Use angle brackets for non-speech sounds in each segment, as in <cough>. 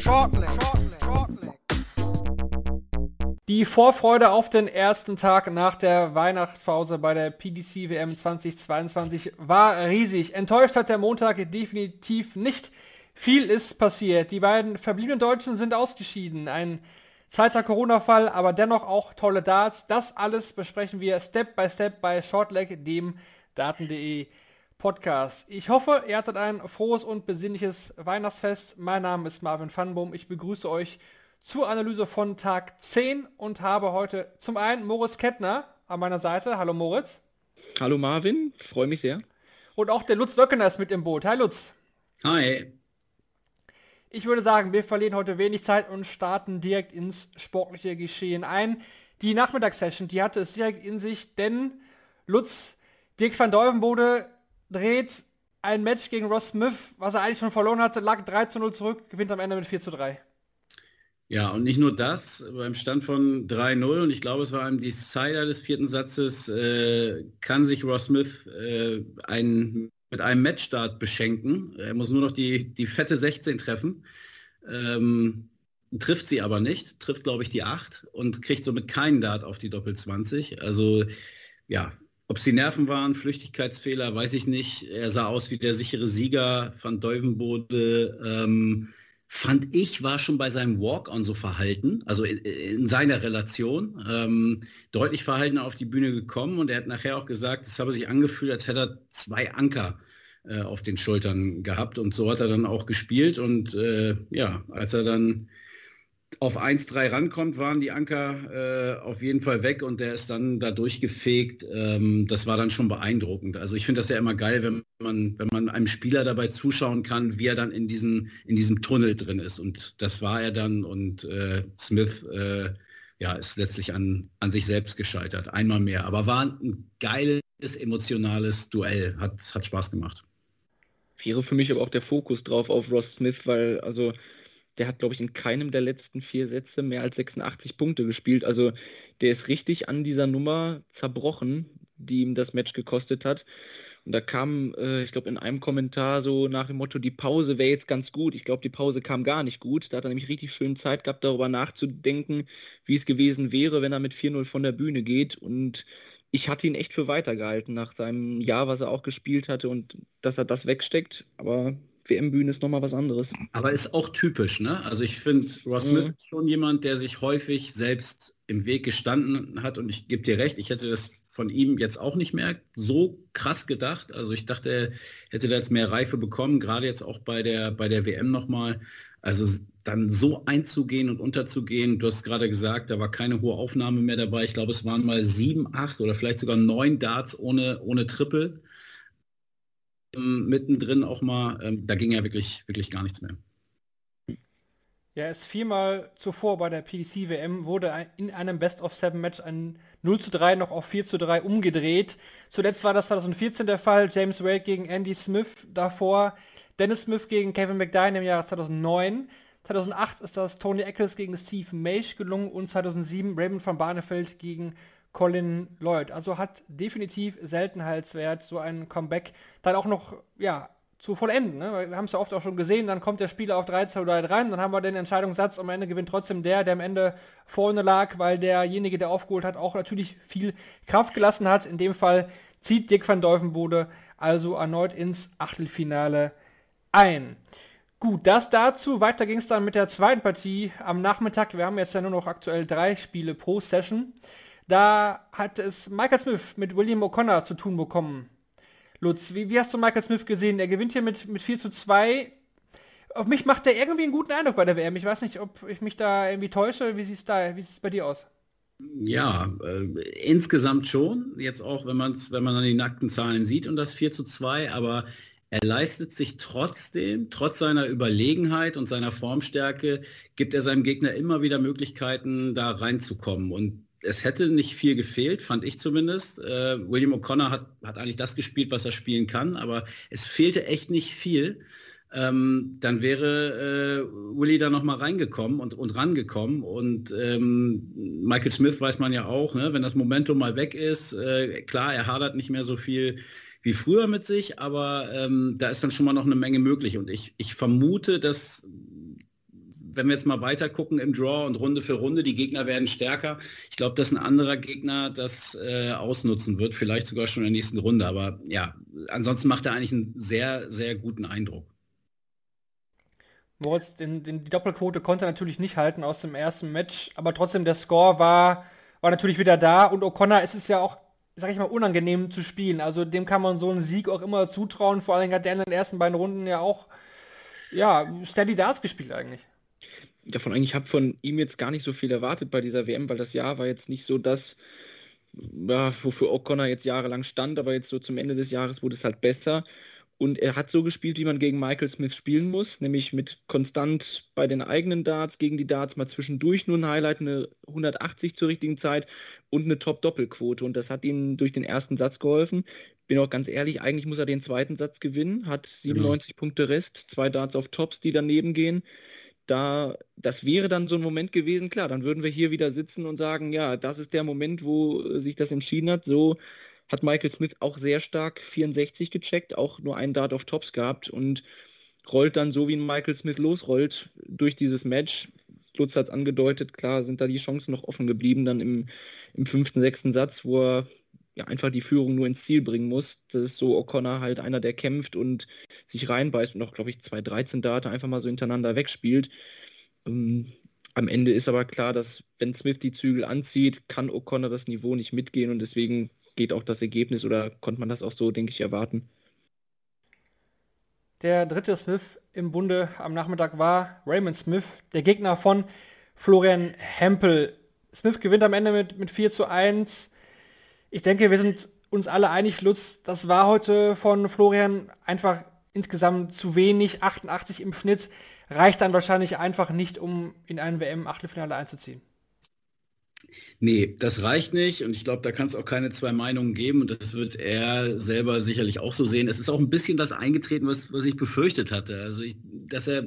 Shortleg. Shortleg. Shortleg. Die Vorfreude auf den ersten Tag nach der Weihnachtspause bei der PDC WM 2022 war riesig. Enttäuscht hat der Montag definitiv nicht. Viel ist passiert. Die beiden verbliebenen Deutschen sind ausgeschieden. Ein zweiter Corona-Fall, aber dennoch auch tolle Darts. Das alles besprechen wir Step by Step bei Shortleg, dem Daten.de Podcast. Ich hoffe, ihr hattet ein frohes und besinnliches Weihnachtsfest. Mein Name ist Marvin Fanbohm. Ich begrüße euch zur Analyse von Tag 10 und habe heute zum einen Moritz Kettner an meiner Seite. Hallo Moritz. Hallo Marvin, freue mich sehr. Und auch der Lutz Wöckener ist mit im Boot. Hi Lutz. Hi. Ich würde sagen, wir verlieren heute wenig Zeit und starten direkt ins sportliche Geschehen ein. Die Nachmittagssession, die hatte es direkt in sich, denn Lutz, Dirk van Deuvenbode dreht ein Match gegen Ross Smith, was er eigentlich schon verloren hatte, lag 3 zu 0 zurück, gewinnt am Ende mit 4 zu 3. Ja, und nicht nur das, beim Stand von 3-0, und ich glaube, es war ein Decider des vierten Satzes, äh, kann sich Ross Smith äh, ein, mit einem Matchstart beschenken. Er muss nur noch die, die fette 16 treffen. Ähm, trifft sie aber nicht, trifft, glaube ich, die 8 und kriegt somit keinen Dart auf die Doppel 20. Also, ja, ob es die Nerven waren, Flüchtigkeitsfehler, weiß ich nicht. Er sah aus wie der sichere Sieger von Deuvenbode. Ähm, fand ich, war schon bei seinem Walk-on so verhalten, also in, in seiner Relation, ähm, deutlich verhalten auf die Bühne gekommen und er hat nachher auch gesagt, es habe sich angefühlt, als hätte er zwei Anker äh, auf den Schultern gehabt und so hat er dann auch gespielt und äh, ja, als er dann auf 1-3 rankommt, waren die Anker äh, auf jeden Fall weg und der ist dann da durchgefegt. Ähm, das war dann schon beeindruckend. Also ich finde das ja immer geil, wenn man, wenn man einem Spieler dabei zuschauen kann, wie er dann in diesem, in diesem Tunnel drin ist. Und das war er dann und äh, Smith äh, ja, ist letztlich an, an sich selbst gescheitert. Einmal mehr. Aber war ein geiles, emotionales Duell. Hat, hat Spaß gemacht. Wäre für mich aber auch der Fokus drauf auf Ross Smith, weil also der hat, glaube ich, in keinem der letzten vier Sätze mehr als 86 Punkte gespielt. Also der ist richtig an dieser Nummer zerbrochen, die ihm das Match gekostet hat. Und da kam, äh, ich glaube, in einem Kommentar so nach dem Motto, die Pause wäre jetzt ganz gut. Ich glaube, die Pause kam gar nicht gut. Da hat er nämlich richtig schön Zeit gehabt, darüber nachzudenken, wie es gewesen wäre, wenn er mit 4-0 von der Bühne geht. Und ich hatte ihn echt für weitergehalten nach seinem Jahr, was er auch gespielt hatte und dass er das wegsteckt. Aber WM-Bühne ist nochmal was anderes. Aber ist auch typisch, ne? Also ich finde, Ross Smith mhm. ist schon jemand, der sich häufig selbst im Weg gestanden hat und ich gebe dir recht, ich hätte das von ihm jetzt auch nicht mehr so krass gedacht. Also ich dachte, er hätte da jetzt mehr Reife bekommen, gerade jetzt auch bei der, bei der WM nochmal. Also dann so einzugehen und unterzugehen, du hast gerade gesagt, da war keine hohe Aufnahme mehr dabei. Ich glaube, es waren mal sieben, acht oder vielleicht sogar neun Darts ohne, ohne Triple mittendrin auch mal, ähm, da ging ja wirklich, wirklich gar nichts mehr. Ja, es viermal zuvor bei der PDC WM wurde in einem Best of Seven Match ein 0 zu 3 noch auf 4 zu 3 umgedreht. Zuletzt war das 2014 der Fall, James Wade gegen Andy Smith, davor Dennis Smith gegen Kevin McDine im Jahr 2009. 2008 ist das Tony Eccles gegen Steve Maish gelungen und 2007 Raymond van Barneveld gegen Colin Lloyd. Also hat definitiv Seltenheitswert, so ein Comeback dann auch noch, ja, zu vollenden. Ne? Wir haben es ja oft auch schon gesehen, dann kommt der Spieler auf 13 oder 3 rein, dann haben wir den Entscheidungssatz, am Ende gewinnt trotzdem der, der am Ende vorne lag, weil derjenige, der aufgeholt hat, auch natürlich viel Kraft gelassen hat. In dem Fall zieht Dick van Dolvenbode also erneut ins Achtelfinale ein. Gut, das dazu. Weiter ging es dann mit der zweiten Partie am Nachmittag. Wir haben jetzt ja nur noch aktuell drei Spiele pro Session. Da hat es Michael Smith mit William O'Connor zu tun bekommen. Lutz, wie, wie, hast du Michael Smith gesehen? Er gewinnt hier mit, mit 4 zu 2. Auf mich macht er irgendwie einen guten Eindruck bei der WM. Ich weiß nicht, ob ich mich da irgendwie täusche. Wie sieht es da, wie sieht es bei dir aus? Ja, äh, insgesamt schon. Jetzt auch, wenn, man's, wenn man dann die nackten Zahlen sieht und das 4 zu 2, aber er leistet sich trotzdem, trotz seiner Überlegenheit und seiner Formstärke, gibt er seinem Gegner immer wieder Möglichkeiten, da reinzukommen. Und es hätte nicht viel gefehlt, fand ich zumindest. Äh, William O'Connor hat, hat eigentlich das gespielt, was er spielen kann, aber es fehlte echt nicht viel. Ähm, dann wäre äh, Willy da nochmal reingekommen und, und rangekommen. Und ähm, Michael Smith weiß man ja auch, ne, wenn das Momentum mal weg ist, äh, klar, er hadert nicht mehr so viel wie früher mit sich, aber ähm, da ist dann schon mal noch eine Menge möglich. Und ich, ich vermute, dass wenn wir jetzt mal weiter gucken im Draw und Runde für Runde, die Gegner werden stärker. Ich glaube, dass ein anderer Gegner das äh, ausnutzen wird, vielleicht sogar schon in der nächsten Runde. Aber ja, ansonsten macht er eigentlich einen sehr, sehr guten Eindruck. Moritz, den, den, die Doppelquote konnte er natürlich nicht halten aus dem ersten Match, aber trotzdem der Score war, war natürlich wieder da und O'Connor ist es ja auch, sag ich mal, unangenehm zu spielen. Also dem kann man so einen Sieg auch immer zutrauen. Vor allem hat der in den ersten beiden Runden ja auch ja, Steady Darts gespielt eigentlich davon eigentlich habe von ihm jetzt gar nicht so viel erwartet bei dieser WM, weil das Jahr war jetzt nicht so das, ja, wofür O'Connor jetzt jahrelang stand, aber jetzt so zum Ende des Jahres wurde es halt besser. Und er hat so gespielt, wie man gegen Michael Smith spielen muss, nämlich mit konstant bei den eigenen Darts, gegen die Darts mal zwischendurch nur ein Highlight, eine 180 zur richtigen Zeit und eine Top-Doppelquote. Und das hat ihm durch den ersten Satz geholfen. Bin auch ganz ehrlich, eigentlich muss er den zweiten Satz gewinnen, hat 97 genau. Punkte Rest, zwei Darts auf Tops, die daneben gehen da, das wäre dann so ein Moment gewesen, klar, dann würden wir hier wieder sitzen und sagen, ja, das ist der Moment, wo sich das entschieden hat. So hat Michael Smith auch sehr stark 64 gecheckt, auch nur einen Dart auf Tops gehabt und rollt dann so, wie Michael Smith losrollt, durch dieses Match. Lutz hat es angedeutet, klar sind da die Chancen noch offen geblieben, dann im, im fünften, sechsten Satz, wo er ja, einfach die Führung nur ins Ziel bringen muss. Das ist so O'Connor halt einer, der kämpft und sich reinbeißt und auch, glaube ich, zwei 13 Data einfach mal so hintereinander wegspielt. Ähm, am Ende ist aber klar, dass wenn Smith die Zügel anzieht, kann O'Connor das Niveau nicht mitgehen und deswegen geht auch das Ergebnis oder konnte man das auch so, denke ich, erwarten. Der dritte Smith im Bunde am Nachmittag war Raymond Smith, der Gegner von Florian Hempel. Smith gewinnt am Ende mit, mit 4 zu 1 ich denke, wir sind uns alle einig, Lutz, das war heute von Florian einfach insgesamt zu wenig. 88 im Schnitt reicht dann wahrscheinlich einfach nicht, um in ein WM-Achtelfinale einzuziehen. Nee, das reicht nicht und ich glaube, da kann es auch keine zwei Meinungen geben und das wird er selber sicherlich auch so sehen. Es ist auch ein bisschen das eingetreten, was, was ich befürchtet hatte. Also, ich, dass er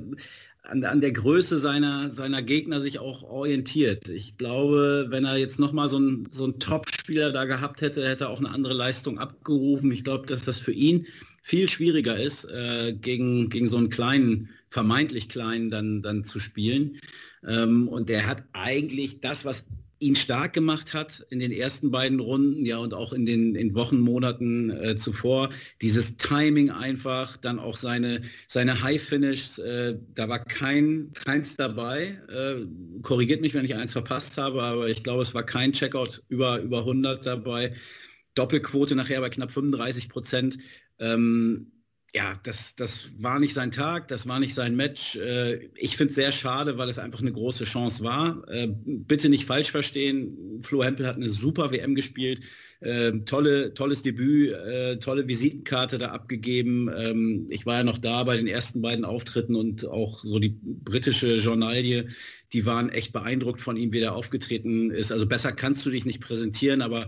an, an der Größe seiner, seiner Gegner sich auch orientiert. Ich glaube, wenn er jetzt nochmal so einen so Top-Spieler da gehabt hätte, hätte er auch eine andere Leistung abgerufen. Ich glaube, dass das für ihn viel schwieriger ist, äh, gegen, gegen so einen kleinen, vermeintlich kleinen dann, dann zu spielen. Ähm, und der hat eigentlich das, was ihn stark gemacht hat in den ersten beiden Runden, ja, und auch in den in Wochen, Monaten äh, zuvor. Dieses Timing einfach, dann auch seine, seine High-Finish, äh, da war kein, keins dabei. Äh, korrigiert mich, wenn ich eins verpasst habe, aber ich glaube, es war kein Checkout über, über 100 dabei. Doppelquote nachher bei knapp 35 Prozent. Ähm, ja, das, das war nicht sein Tag, das war nicht sein Match. Äh, ich finde es sehr schade, weil es einfach eine große Chance war. Äh, bitte nicht falsch verstehen, Flo Hempel hat eine super WM gespielt, äh, tolle, tolles Debüt, tolle Visitenkarte da abgegeben. Ähm, ich war ja noch da bei den ersten beiden Auftritten und auch so die britische Journalie, die waren echt beeindruckt von ihm, wie er aufgetreten ist. Also besser kannst du dich nicht präsentieren, aber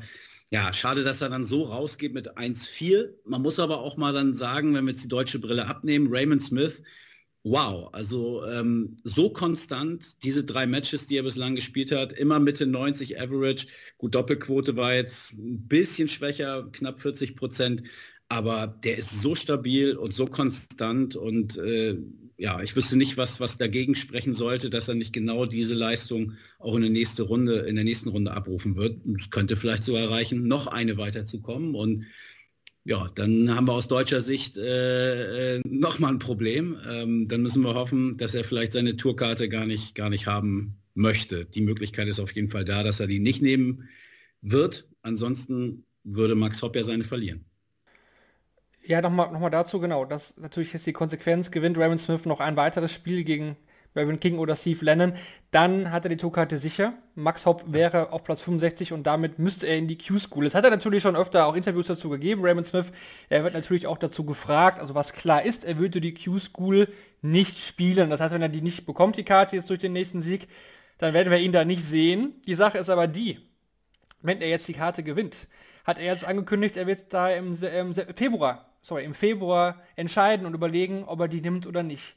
ja, schade, dass er dann so rausgeht mit 1-4. Man muss aber auch mal dann sagen, wenn wir jetzt die deutsche Brille abnehmen, Raymond Smith, wow, also ähm, so konstant, diese drei Matches, die er bislang gespielt hat, immer Mitte 90 Average. Gut, Doppelquote war jetzt ein bisschen schwächer, knapp 40 Prozent, aber der ist so stabil und so konstant und äh, ja, ich wüsste nicht, was, was dagegen sprechen sollte, dass er nicht genau diese Leistung auch in der, nächste Runde, in der nächsten Runde abrufen wird. Es könnte vielleicht so erreichen, noch eine weiterzukommen. Und ja, dann haben wir aus deutscher Sicht äh, äh nochmal ein Problem. Ähm, dann müssen wir hoffen, dass er vielleicht seine Tourkarte gar nicht, gar nicht haben möchte. Die Möglichkeit ist auf jeden Fall da, dass er die nicht nehmen wird. Ansonsten würde Max Hopp ja seine verlieren. Ja, nochmal noch mal dazu, genau. Das natürlich ist die Konsequenz. Gewinnt Raymond Smith noch ein weiteres Spiel gegen Reverend King oder Steve Lennon, dann hat er die Tourkarte sicher. Max Hopp wäre auf Platz 65 und damit müsste er in die Q-School. Das hat er natürlich schon öfter auch Interviews dazu gegeben, Raymond Smith. Er wird natürlich auch dazu gefragt, also was klar ist, er würde die Q-School nicht spielen. Das heißt, wenn er die nicht bekommt, die Karte jetzt durch den nächsten Sieg, dann werden wir ihn da nicht sehen. Die Sache ist aber die, wenn er jetzt die Karte gewinnt, hat er jetzt angekündigt, er wird da im, im Februar, sorry, im Februar entscheiden und überlegen, ob er die nimmt oder nicht.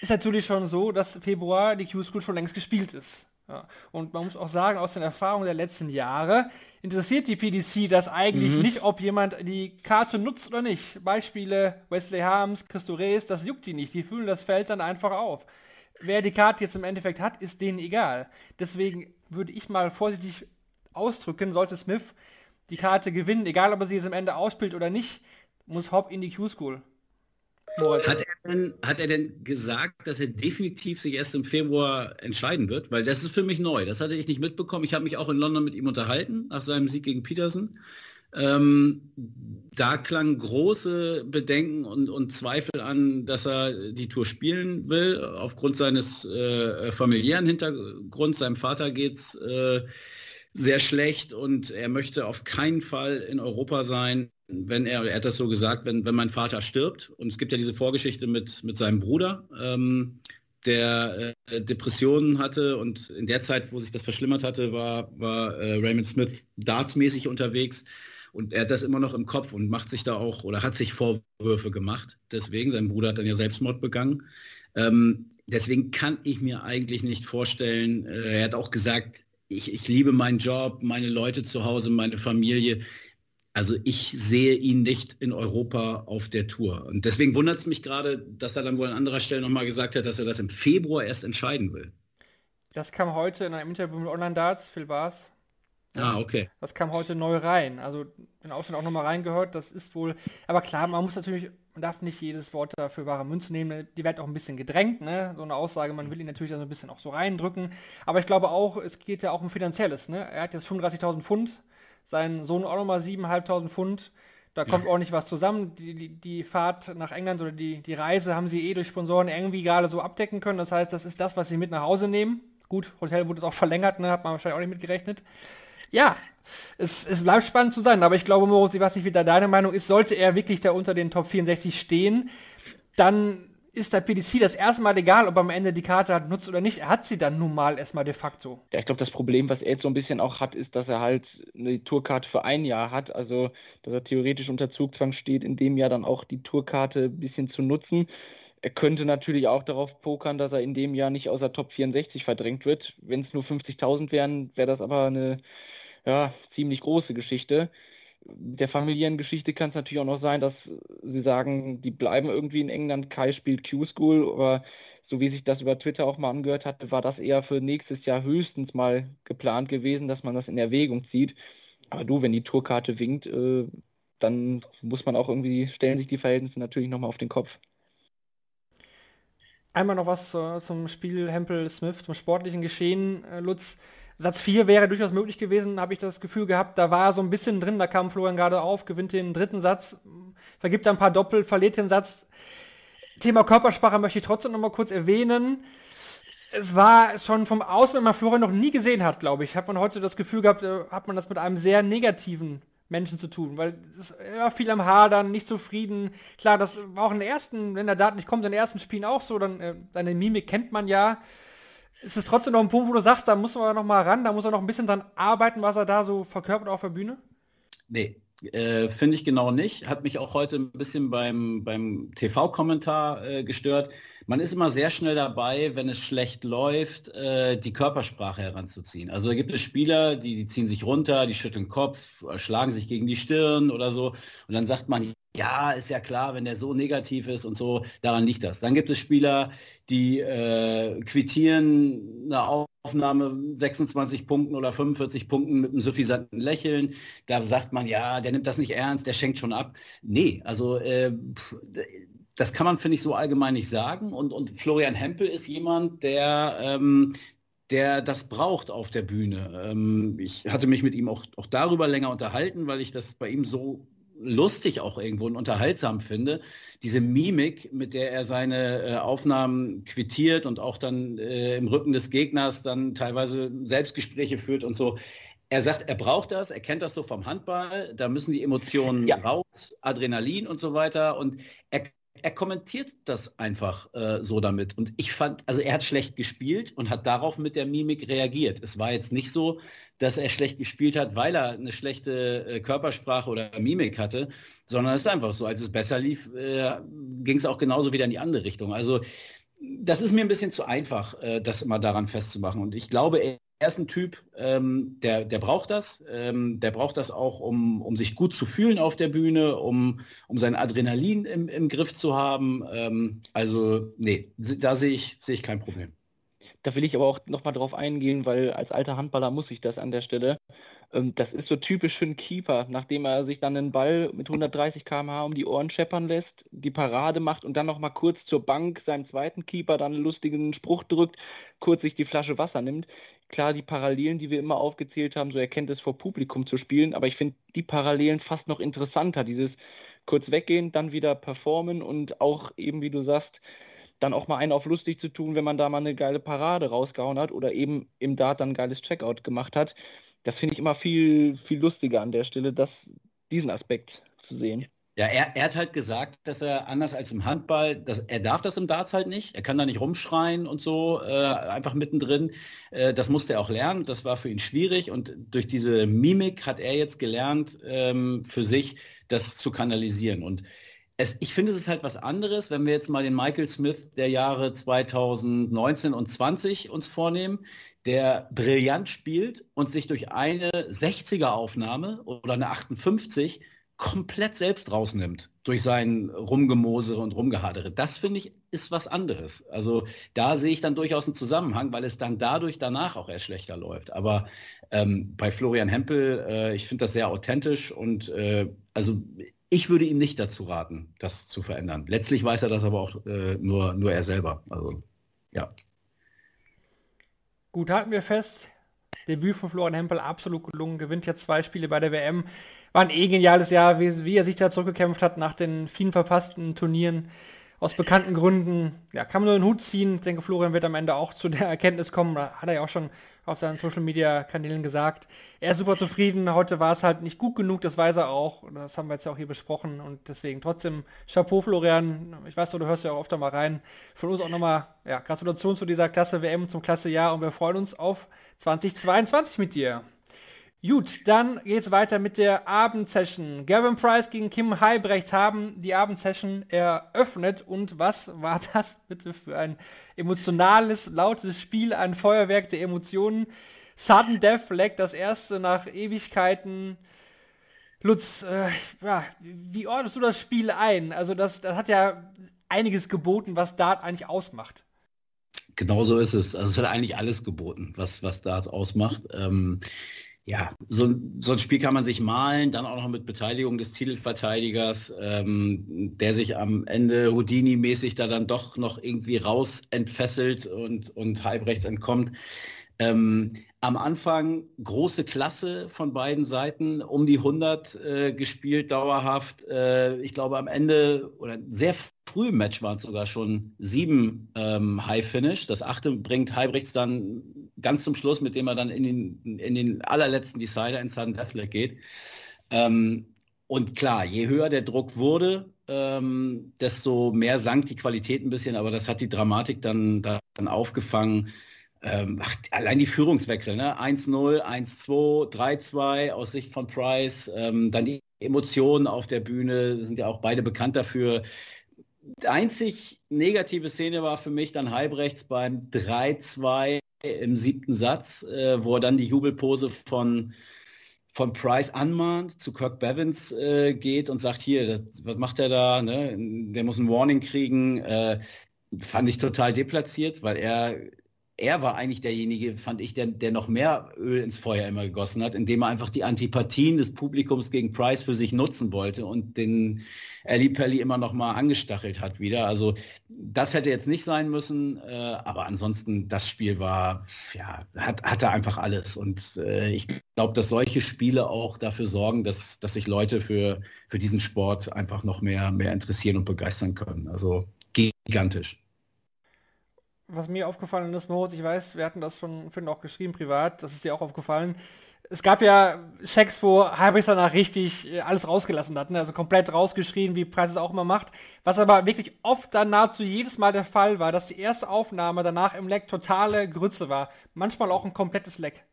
Ist natürlich schon so, dass Februar die Q-School schon längst gespielt ist. Ja. Und man muss auch sagen, aus den Erfahrungen der letzten Jahre interessiert die PDC das eigentlich mhm. nicht, ob jemand die Karte nutzt oder nicht. Beispiele Wesley Harms, Christo Rees, das juckt die nicht. Die füllen das Feld dann einfach auf. Wer die Karte jetzt im Endeffekt hat, ist denen egal. Deswegen würde ich mal vorsichtig ausdrücken, sollte Smith die Karte gewinnen, egal ob er sie jetzt am Ende ausspielt oder nicht, muss Hop in die Q-School. Hat er, denn, hat er denn gesagt, dass er definitiv sich erst im Februar entscheiden wird? Weil das ist für mich neu. Das hatte ich nicht mitbekommen. Ich habe mich auch in London mit ihm unterhalten nach seinem Sieg gegen Peterson. Ähm, da klangen große Bedenken und, und, Zweifel an, dass er die Tour spielen will, aufgrund seines äh, familiären Hintergrunds. Seinem Vater geht es äh, sehr schlecht und er möchte auf keinen Fall in Europa sein, wenn er, er hat das so gesagt, wenn, wenn mein Vater stirbt. Und es gibt ja diese Vorgeschichte mit, mit seinem Bruder, ähm, der äh, Depressionen hatte und in der Zeit, wo sich das verschlimmert hatte, war, war äh, Raymond Smith dartsmäßig unterwegs. Und er hat das immer noch im Kopf und macht sich da auch oder hat sich Vorwürfe gemacht. Deswegen, sein Bruder hat dann ja Selbstmord begangen. Ähm, deswegen kann ich mir eigentlich nicht vorstellen, äh, er hat auch gesagt, ich, ich liebe meinen Job, meine Leute zu Hause, meine Familie. Also ich sehe ihn nicht in Europa auf der Tour. Und deswegen wundert es mich gerade, dass er dann wohl an anderer Stelle nochmal gesagt hat, dass er das im Februar erst entscheiden will. Das kam heute in einem Interview mit Online Darts, Phil Bars. Ah, okay. Das kam heute neu rein. Also den Ausschnitt auch nochmal reingehört. Das ist wohl. Aber klar, man muss natürlich, man darf nicht jedes Wort dafür wahre Münze nehmen. Die wird auch ein bisschen gedrängt, ne? So eine Aussage, man will ihn natürlich so ein bisschen auch so reindrücken. Aber ich glaube auch, es geht ja auch um Finanzielles, ne? Er hat jetzt 35.000 Pfund, sein Sohn auch nochmal 7.500 Pfund. Da kommt ja. ordentlich was zusammen. Die, die, die, Fahrt nach England oder die, die Reise haben sie eh durch Sponsoren irgendwie gerade so abdecken können. Das heißt, das ist das, was sie mit nach Hause nehmen. Gut, Hotel wurde auch verlängert, ne? hat man wahrscheinlich auch nicht mitgerechnet. Ja, es, es bleibt spannend zu sein, aber ich glaube, Moritz, ich weiß nicht, wie da deine Meinung ist, sollte er wirklich da unter den Top 64 stehen, dann ist der PDC das erste Mal egal, ob er am Ende die Karte hat, nutzt oder nicht. Er hat sie dann nun mal erstmal de facto. Ja, ich glaube, das Problem, was er jetzt so ein bisschen auch hat, ist, dass er halt eine Tourkarte für ein Jahr hat. Also, dass er theoretisch unter Zugzwang steht, in dem Jahr dann auch die Tourkarte ein bisschen zu nutzen. Er könnte natürlich auch darauf pokern, dass er in dem Jahr nicht außer Top 64 verdrängt wird. Wenn es nur 50.000 wären, wäre das aber eine ja, ziemlich große Geschichte. Der familiären Geschichte kann es natürlich auch noch sein, dass sie sagen, die bleiben irgendwie in England. Kai spielt Q-School, aber so wie sich das über Twitter auch mal angehört hatte, war das eher für nächstes Jahr höchstens mal geplant gewesen, dass man das in Erwägung zieht. Aber du, wenn die Tourkarte winkt, äh, dann muss man auch irgendwie, stellen sich die Verhältnisse natürlich nochmal auf den Kopf. Einmal noch was äh, zum Spiel Hempel-Smith, zum sportlichen Geschehen, äh, Lutz. Satz 4 wäre durchaus möglich gewesen, habe ich das Gefühl gehabt. Da war so ein bisschen drin, da kam Florian gerade auf, gewinnt den dritten Satz, vergibt ein paar Doppel, verliert den Satz. Thema Körpersprache möchte ich trotzdem noch mal kurz erwähnen. Es war schon vom Außen, wenn man Florian noch nie gesehen hat, glaube ich, hat man heute das Gefühl gehabt, äh, hat man das mit einem sehr negativen Menschen zu tun, weil es war viel am Hadern, nicht zufrieden. Klar, das war auch in den ersten, wenn der Daten nicht kommt, in den ersten Spielen auch so, dann äh, seine Mimik kennt man ja ist es trotzdem noch ein Punkt, wo du sagst, da muss man noch mal ran, da muss er noch ein bisschen dran arbeiten, was er da so verkörpert auf der Bühne? Nee, äh, Finde ich genau nicht. Hat mich auch heute ein bisschen beim, beim TV-Kommentar äh, gestört. Man ist immer sehr schnell dabei, wenn es schlecht läuft, äh, die Körpersprache heranzuziehen. Also da gibt es Spieler, die, die ziehen sich runter, die schütteln Kopf, schlagen sich gegen die Stirn oder so. Und dann sagt man, ja, ist ja klar, wenn der so negativ ist und so, daran liegt das. Dann gibt es Spieler, die äh, quittieren eine Aufnahme 26 Punkten oder 45 Punkten mit einem suffisanten Lächeln. Da sagt man, ja, der nimmt das nicht ernst, der schenkt schon ab. Nee, also äh, das kann man, finde ich, so allgemein nicht sagen. Und, und Florian Hempel ist jemand, der, ähm, der das braucht auf der Bühne. Ähm, ich hatte mich mit ihm auch, auch darüber länger unterhalten, weil ich das bei ihm so lustig auch irgendwo und unterhaltsam finde. Diese Mimik, mit der er seine äh, Aufnahmen quittiert und auch dann äh, im Rücken des Gegners dann teilweise Selbstgespräche führt und so. Er sagt, er braucht das, er kennt das so vom Handball, da müssen die Emotionen ja. raus, Adrenalin und so weiter. Und er er kommentiert das einfach äh, so damit. Und ich fand, also er hat schlecht gespielt und hat darauf mit der Mimik reagiert. Es war jetzt nicht so, dass er schlecht gespielt hat, weil er eine schlechte äh, Körpersprache oder Mimik hatte, sondern es ist einfach so, als es besser lief, äh, ging es auch genauso wieder in die andere Richtung. Also das ist mir ein bisschen zu einfach, äh, das immer daran festzumachen. Und ich glaube, er ist ein Typ, ähm, der, der braucht das. Ähm, der braucht das auch, um, um sich gut zu fühlen auf der Bühne, um, um sein Adrenalin im, im Griff zu haben. Ähm, also, nee, da sehe ich, sehe ich kein Problem. Da will ich aber auch nochmal drauf eingehen, weil als alter Handballer muss ich das an der Stelle. Ähm, das ist so typisch für einen Keeper, nachdem er sich dann einen Ball mit 130 km/h um die Ohren scheppern lässt, die Parade macht und dann nochmal kurz zur Bank seinem zweiten Keeper dann einen lustigen Spruch drückt, kurz sich die Flasche Wasser nimmt. Klar, die Parallelen, die wir immer aufgezählt haben, so erkennt es vor Publikum zu spielen, aber ich finde die Parallelen fast noch interessanter. Dieses kurz weggehen, dann wieder performen und auch eben, wie du sagst, dann auch mal einen auf lustig zu tun, wenn man da mal eine geile Parade rausgehauen hat oder eben im Dart dann ein geiles Checkout gemacht hat. Das finde ich immer viel, viel lustiger an der Stelle, das, diesen Aspekt zu sehen. Ja, er, er, hat halt gesagt, dass er anders als im Handball, dass, er darf das im Darts halt nicht. Er kann da nicht rumschreien und so, äh, einfach mittendrin. Äh, das musste er auch lernen. Das war für ihn schwierig. Und durch diese Mimik hat er jetzt gelernt, ähm, für sich das zu kanalisieren. Und es, ich finde, es ist halt was anderes, wenn wir jetzt mal den Michael Smith der Jahre 2019 und 20 uns vornehmen, der brillant spielt und sich durch eine 60er Aufnahme oder eine 58 komplett selbst rausnimmt durch sein Rumgemosere und Rumgehadere. Das finde ich ist was anderes. Also da sehe ich dann durchaus einen Zusammenhang, weil es dann dadurch danach auch erst schlechter läuft. Aber ähm, bei Florian Hempel, äh, ich finde das sehr authentisch und äh, also ich würde ihm nicht dazu raten, das zu verändern. Letztlich weiß er das aber auch äh, nur, nur er selber. Also ja. Gut, halten wir fest, Debüt von Florian Hempel absolut gelungen, gewinnt jetzt zwei Spiele bei der WM. War ein eh geniales Jahr, wie, wie er sich da zurückgekämpft hat nach den vielen verpassten Turnieren. Aus bekannten Gründen, ja, kann man nur den Hut ziehen. Ich denke, Florian wird am Ende auch zu der Erkenntnis kommen, da hat er ja auch schon auf seinen Social Media Kanälen gesagt. Er ist super zufrieden. Heute war es halt nicht gut genug, das weiß er auch. Das haben wir jetzt auch hier besprochen und deswegen trotzdem Chapeau Florian. Ich weiß, du hörst ja auch öfter mal rein. Von uns auch nochmal ja, Gratulation zu dieser Klasse WM, zum Klasse Jahr und wir freuen uns auf 2022 mit dir. Gut, dann geht's weiter mit der Abendsession. Gavin Price gegen Kim Heibrecht haben die Abendsession eröffnet und was war das bitte für ein emotionales, lautes Spiel, ein Feuerwerk der Emotionen? Sudden Death Leg, das erste nach Ewigkeiten. Lutz, äh, ja, wie ordnest du das Spiel ein? Also das, das hat ja einiges geboten, was Dart eigentlich ausmacht. Genau so ist es. Also es hat eigentlich alles geboten, was, was Dart ausmacht. Ähm, ja, so, so, ein Spiel kann man sich malen, dann auch noch mit Beteiligung des Titelverteidigers, ähm, der sich am Ende Houdini-mäßig da dann doch noch irgendwie raus entfesselt und, und halbrechts entkommt. Ähm, am Anfang große Klasse von beiden Seiten, um die 100 äh, gespielt dauerhaft. Äh, ich glaube am Ende oder sehr früh im Match waren es sogar schon sieben ähm, High Finish. Das achte bringt Halbrechts dann ganz zum Schluss, mit dem er dann in den, in den allerletzten Decider in Sudden Deathleg geht. Ähm, und klar, je höher der Druck wurde, ähm, desto mehr sank die Qualität ein bisschen, aber das hat die Dramatik dann, dann aufgefangen ähm, ach, allein die Führungswechsel, ne? 1-0, 1-2, 3-2 aus Sicht von Price, ähm, dann die Emotionen auf der Bühne, sind ja auch beide bekannt dafür. Die einzig negative Szene war für mich dann Halbrechts beim 3-2 im siebten Satz, äh, wo er dann die Jubelpose von, von Price anmahnt, zu Kirk Bevins äh, geht und sagt, hier, das, was macht er da? Ne? Der muss ein Warning kriegen. Äh, fand ich total deplatziert, weil er er war eigentlich derjenige, fand ich, der, der noch mehr Öl ins Feuer immer gegossen hat, indem er einfach die Antipathien des Publikums gegen Price für sich nutzen wollte und den Ali Pelli immer noch mal angestachelt hat wieder. Also das hätte jetzt nicht sein müssen, äh, aber ansonsten das Spiel war, ja, hat, hatte einfach alles. Und äh, ich glaube, dass solche Spiele auch dafür sorgen, dass, dass sich Leute für, für diesen Sport einfach noch mehr, mehr interessieren und begeistern können. Also gigantisch was mir aufgefallen ist, Moritz, ich weiß, wir hatten das schon Finn auch geschrieben privat, das ist dir auch aufgefallen. Es gab ja Checks, wo Harris danach richtig äh, alles rausgelassen hat, ne? also komplett rausgeschrien, wie Price es auch immer macht. Was aber wirklich oft dann nahezu jedes Mal der Fall war, dass die erste Aufnahme danach im Leck totale Grütze war. Manchmal auch ein komplettes Leck.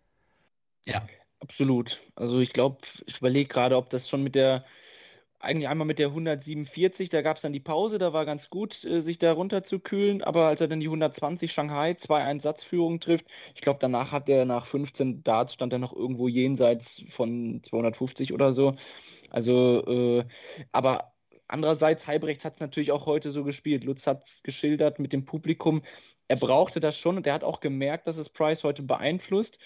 Ja, absolut. Also ich glaube, ich überlege gerade, ob das schon mit der eigentlich einmal mit der 147, da gab es dann die Pause, da war ganz gut, äh, sich da runter zu kühlen, aber als er dann die 120 Shanghai 2-1 Satzführung trifft, ich glaube danach hat er nach 15 Darts stand er noch irgendwo jenseits von 250 oder so. Also, äh, aber andererseits, Halbrechts hat es natürlich auch heute so gespielt. Lutz hat es geschildert mit dem Publikum. Er brauchte das schon und er hat auch gemerkt, dass es Price heute beeinflusst.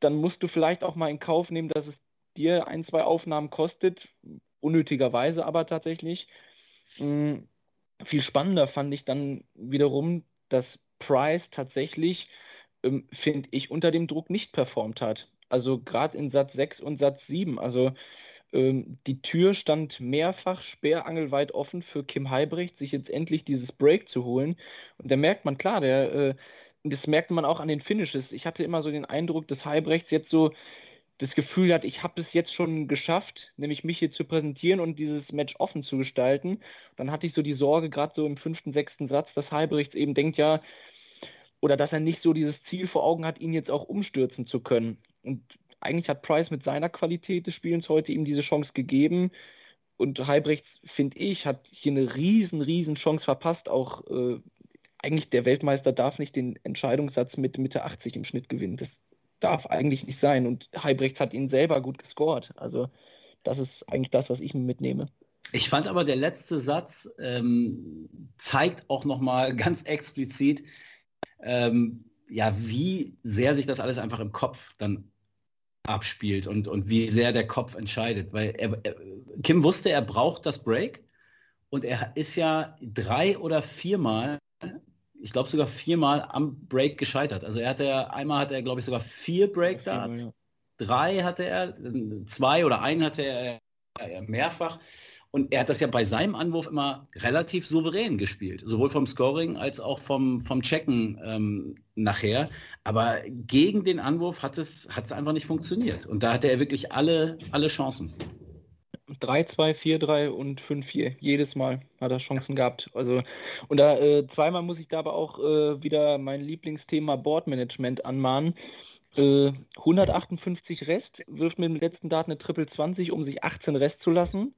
Dann musst du vielleicht auch mal in Kauf nehmen, dass es dir ein, zwei Aufnahmen kostet, unnötigerweise aber tatsächlich. Mh, hm, viel spannender fand ich dann wiederum, dass Price tatsächlich, ähm, finde ich, unter dem Druck nicht performt hat. Also gerade in Satz 6 und Satz 7. Also ähm, die Tür stand mehrfach sperrangelweit offen für Kim Heibrecht, sich jetzt endlich dieses Break zu holen. Und da merkt man, klar, der, äh, das merkt man auch an den Finishes. Ich hatte immer so den Eindruck, dass Heibrechts jetzt so das Gefühl hat, ich habe es jetzt schon geschafft, nämlich mich hier zu präsentieren und dieses Match offen zu gestalten. Dann hatte ich so die Sorge, gerade so im fünften, sechsten Satz, dass Halbrichts eben denkt, ja, oder dass er nicht so dieses Ziel vor Augen hat, ihn jetzt auch umstürzen zu können. Und eigentlich hat Price mit seiner Qualität des Spielens heute ihm diese Chance gegeben. Und Halbrechts, finde ich, hat hier eine riesen, riesen Chance verpasst. Auch äh, eigentlich der Weltmeister darf nicht den Entscheidungssatz mit Mitte 80 im Schnitt gewinnen. Das darf eigentlich nicht sein. Und Heibrechts hat ihn selber gut gescored. Also das ist eigentlich das, was ich mitnehme. Ich fand aber der letzte Satz ähm, zeigt auch nochmal <laughs> ganz explizit, ähm, ja, wie sehr sich das alles einfach im Kopf dann abspielt und, und wie sehr der Kopf entscheidet. Weil er, er, Kim wusste, er braucht das Break und er ist ja drei oder viermal ich glaube sogar viermal am Break gescheitert. Also er hatte einmal hatte er, glaube ich, sogar vier Breakdarts, ja, drei hatte er, zwei oder einen hatte er mehrfach. Und er hat das ja bei seinem Anwurf immer relativ souverän gespielt, sowohl vom Scoring als auch vom, vom Checken ähm, nachher. Aber gegen den Anwurf hat es, hat es einfach nicht funktioniert. Und da hatte er wirklich alle, alle Chancen. 3-2, 4-3 und 5-4. Jedes Mal hat er Chancen gehabt. Also, und da äh, zweimal muss ich da aber auch äh, wieder mein Lieblingsthema Boardmanagement anmahnen. Äh, 158 Rest, wirft mit dem letzten Dart eine Triple 20, um sich 18 Rest zu lassen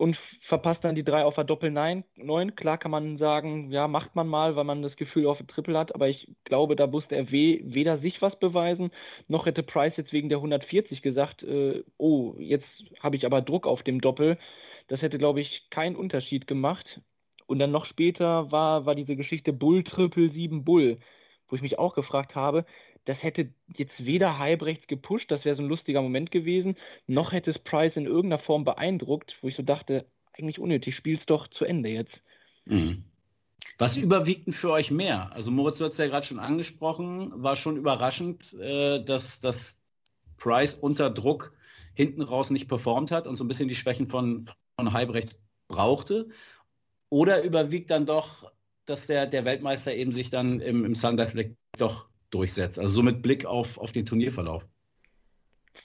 und verpasst dann die drei auf der Doppel 9. Klar kann man sagen, ja, macht man mal, weil man das Gefühl auf Triple hat, aber ich glaube, da musste er weder sich was beweisen, noch hätte Price jetzt wegen der 140 gesagt, äh, oh, jetzt habe ich aber Druck auf dem Doppel. Das hätte, glaube ich, keinen Unterschied gemacht. Und dann noch später war, war diese Geschichte Bull Triple 7 Bull, wo ich mich auch gefragt habe, das hätte jetzt weder Halbrechts gepusht, das wäre so ein lustiger Moment gewesen, noch hätte es Price in irgendeiner Form beeindruckt, wo ich so dachte, eigentlich unnötig, spiel's doch zu Ende jetzt. Mhm. Was überwiegt denn für euch mehr? Also Moritz, du hast ja gerade schon angesprochen, war schon überraschend, äh, dass, dass Price unter Druck hinten raus nicht performt hat und so ein bisschen die Schwächen von, von Halbrechts brauchte. Oder überwiegt dann doch, dass der, der Weltmeister eben sich dann im, im Sundive doch durchsetzt. Also so mit Blick auf, auf den Turnierverlauf.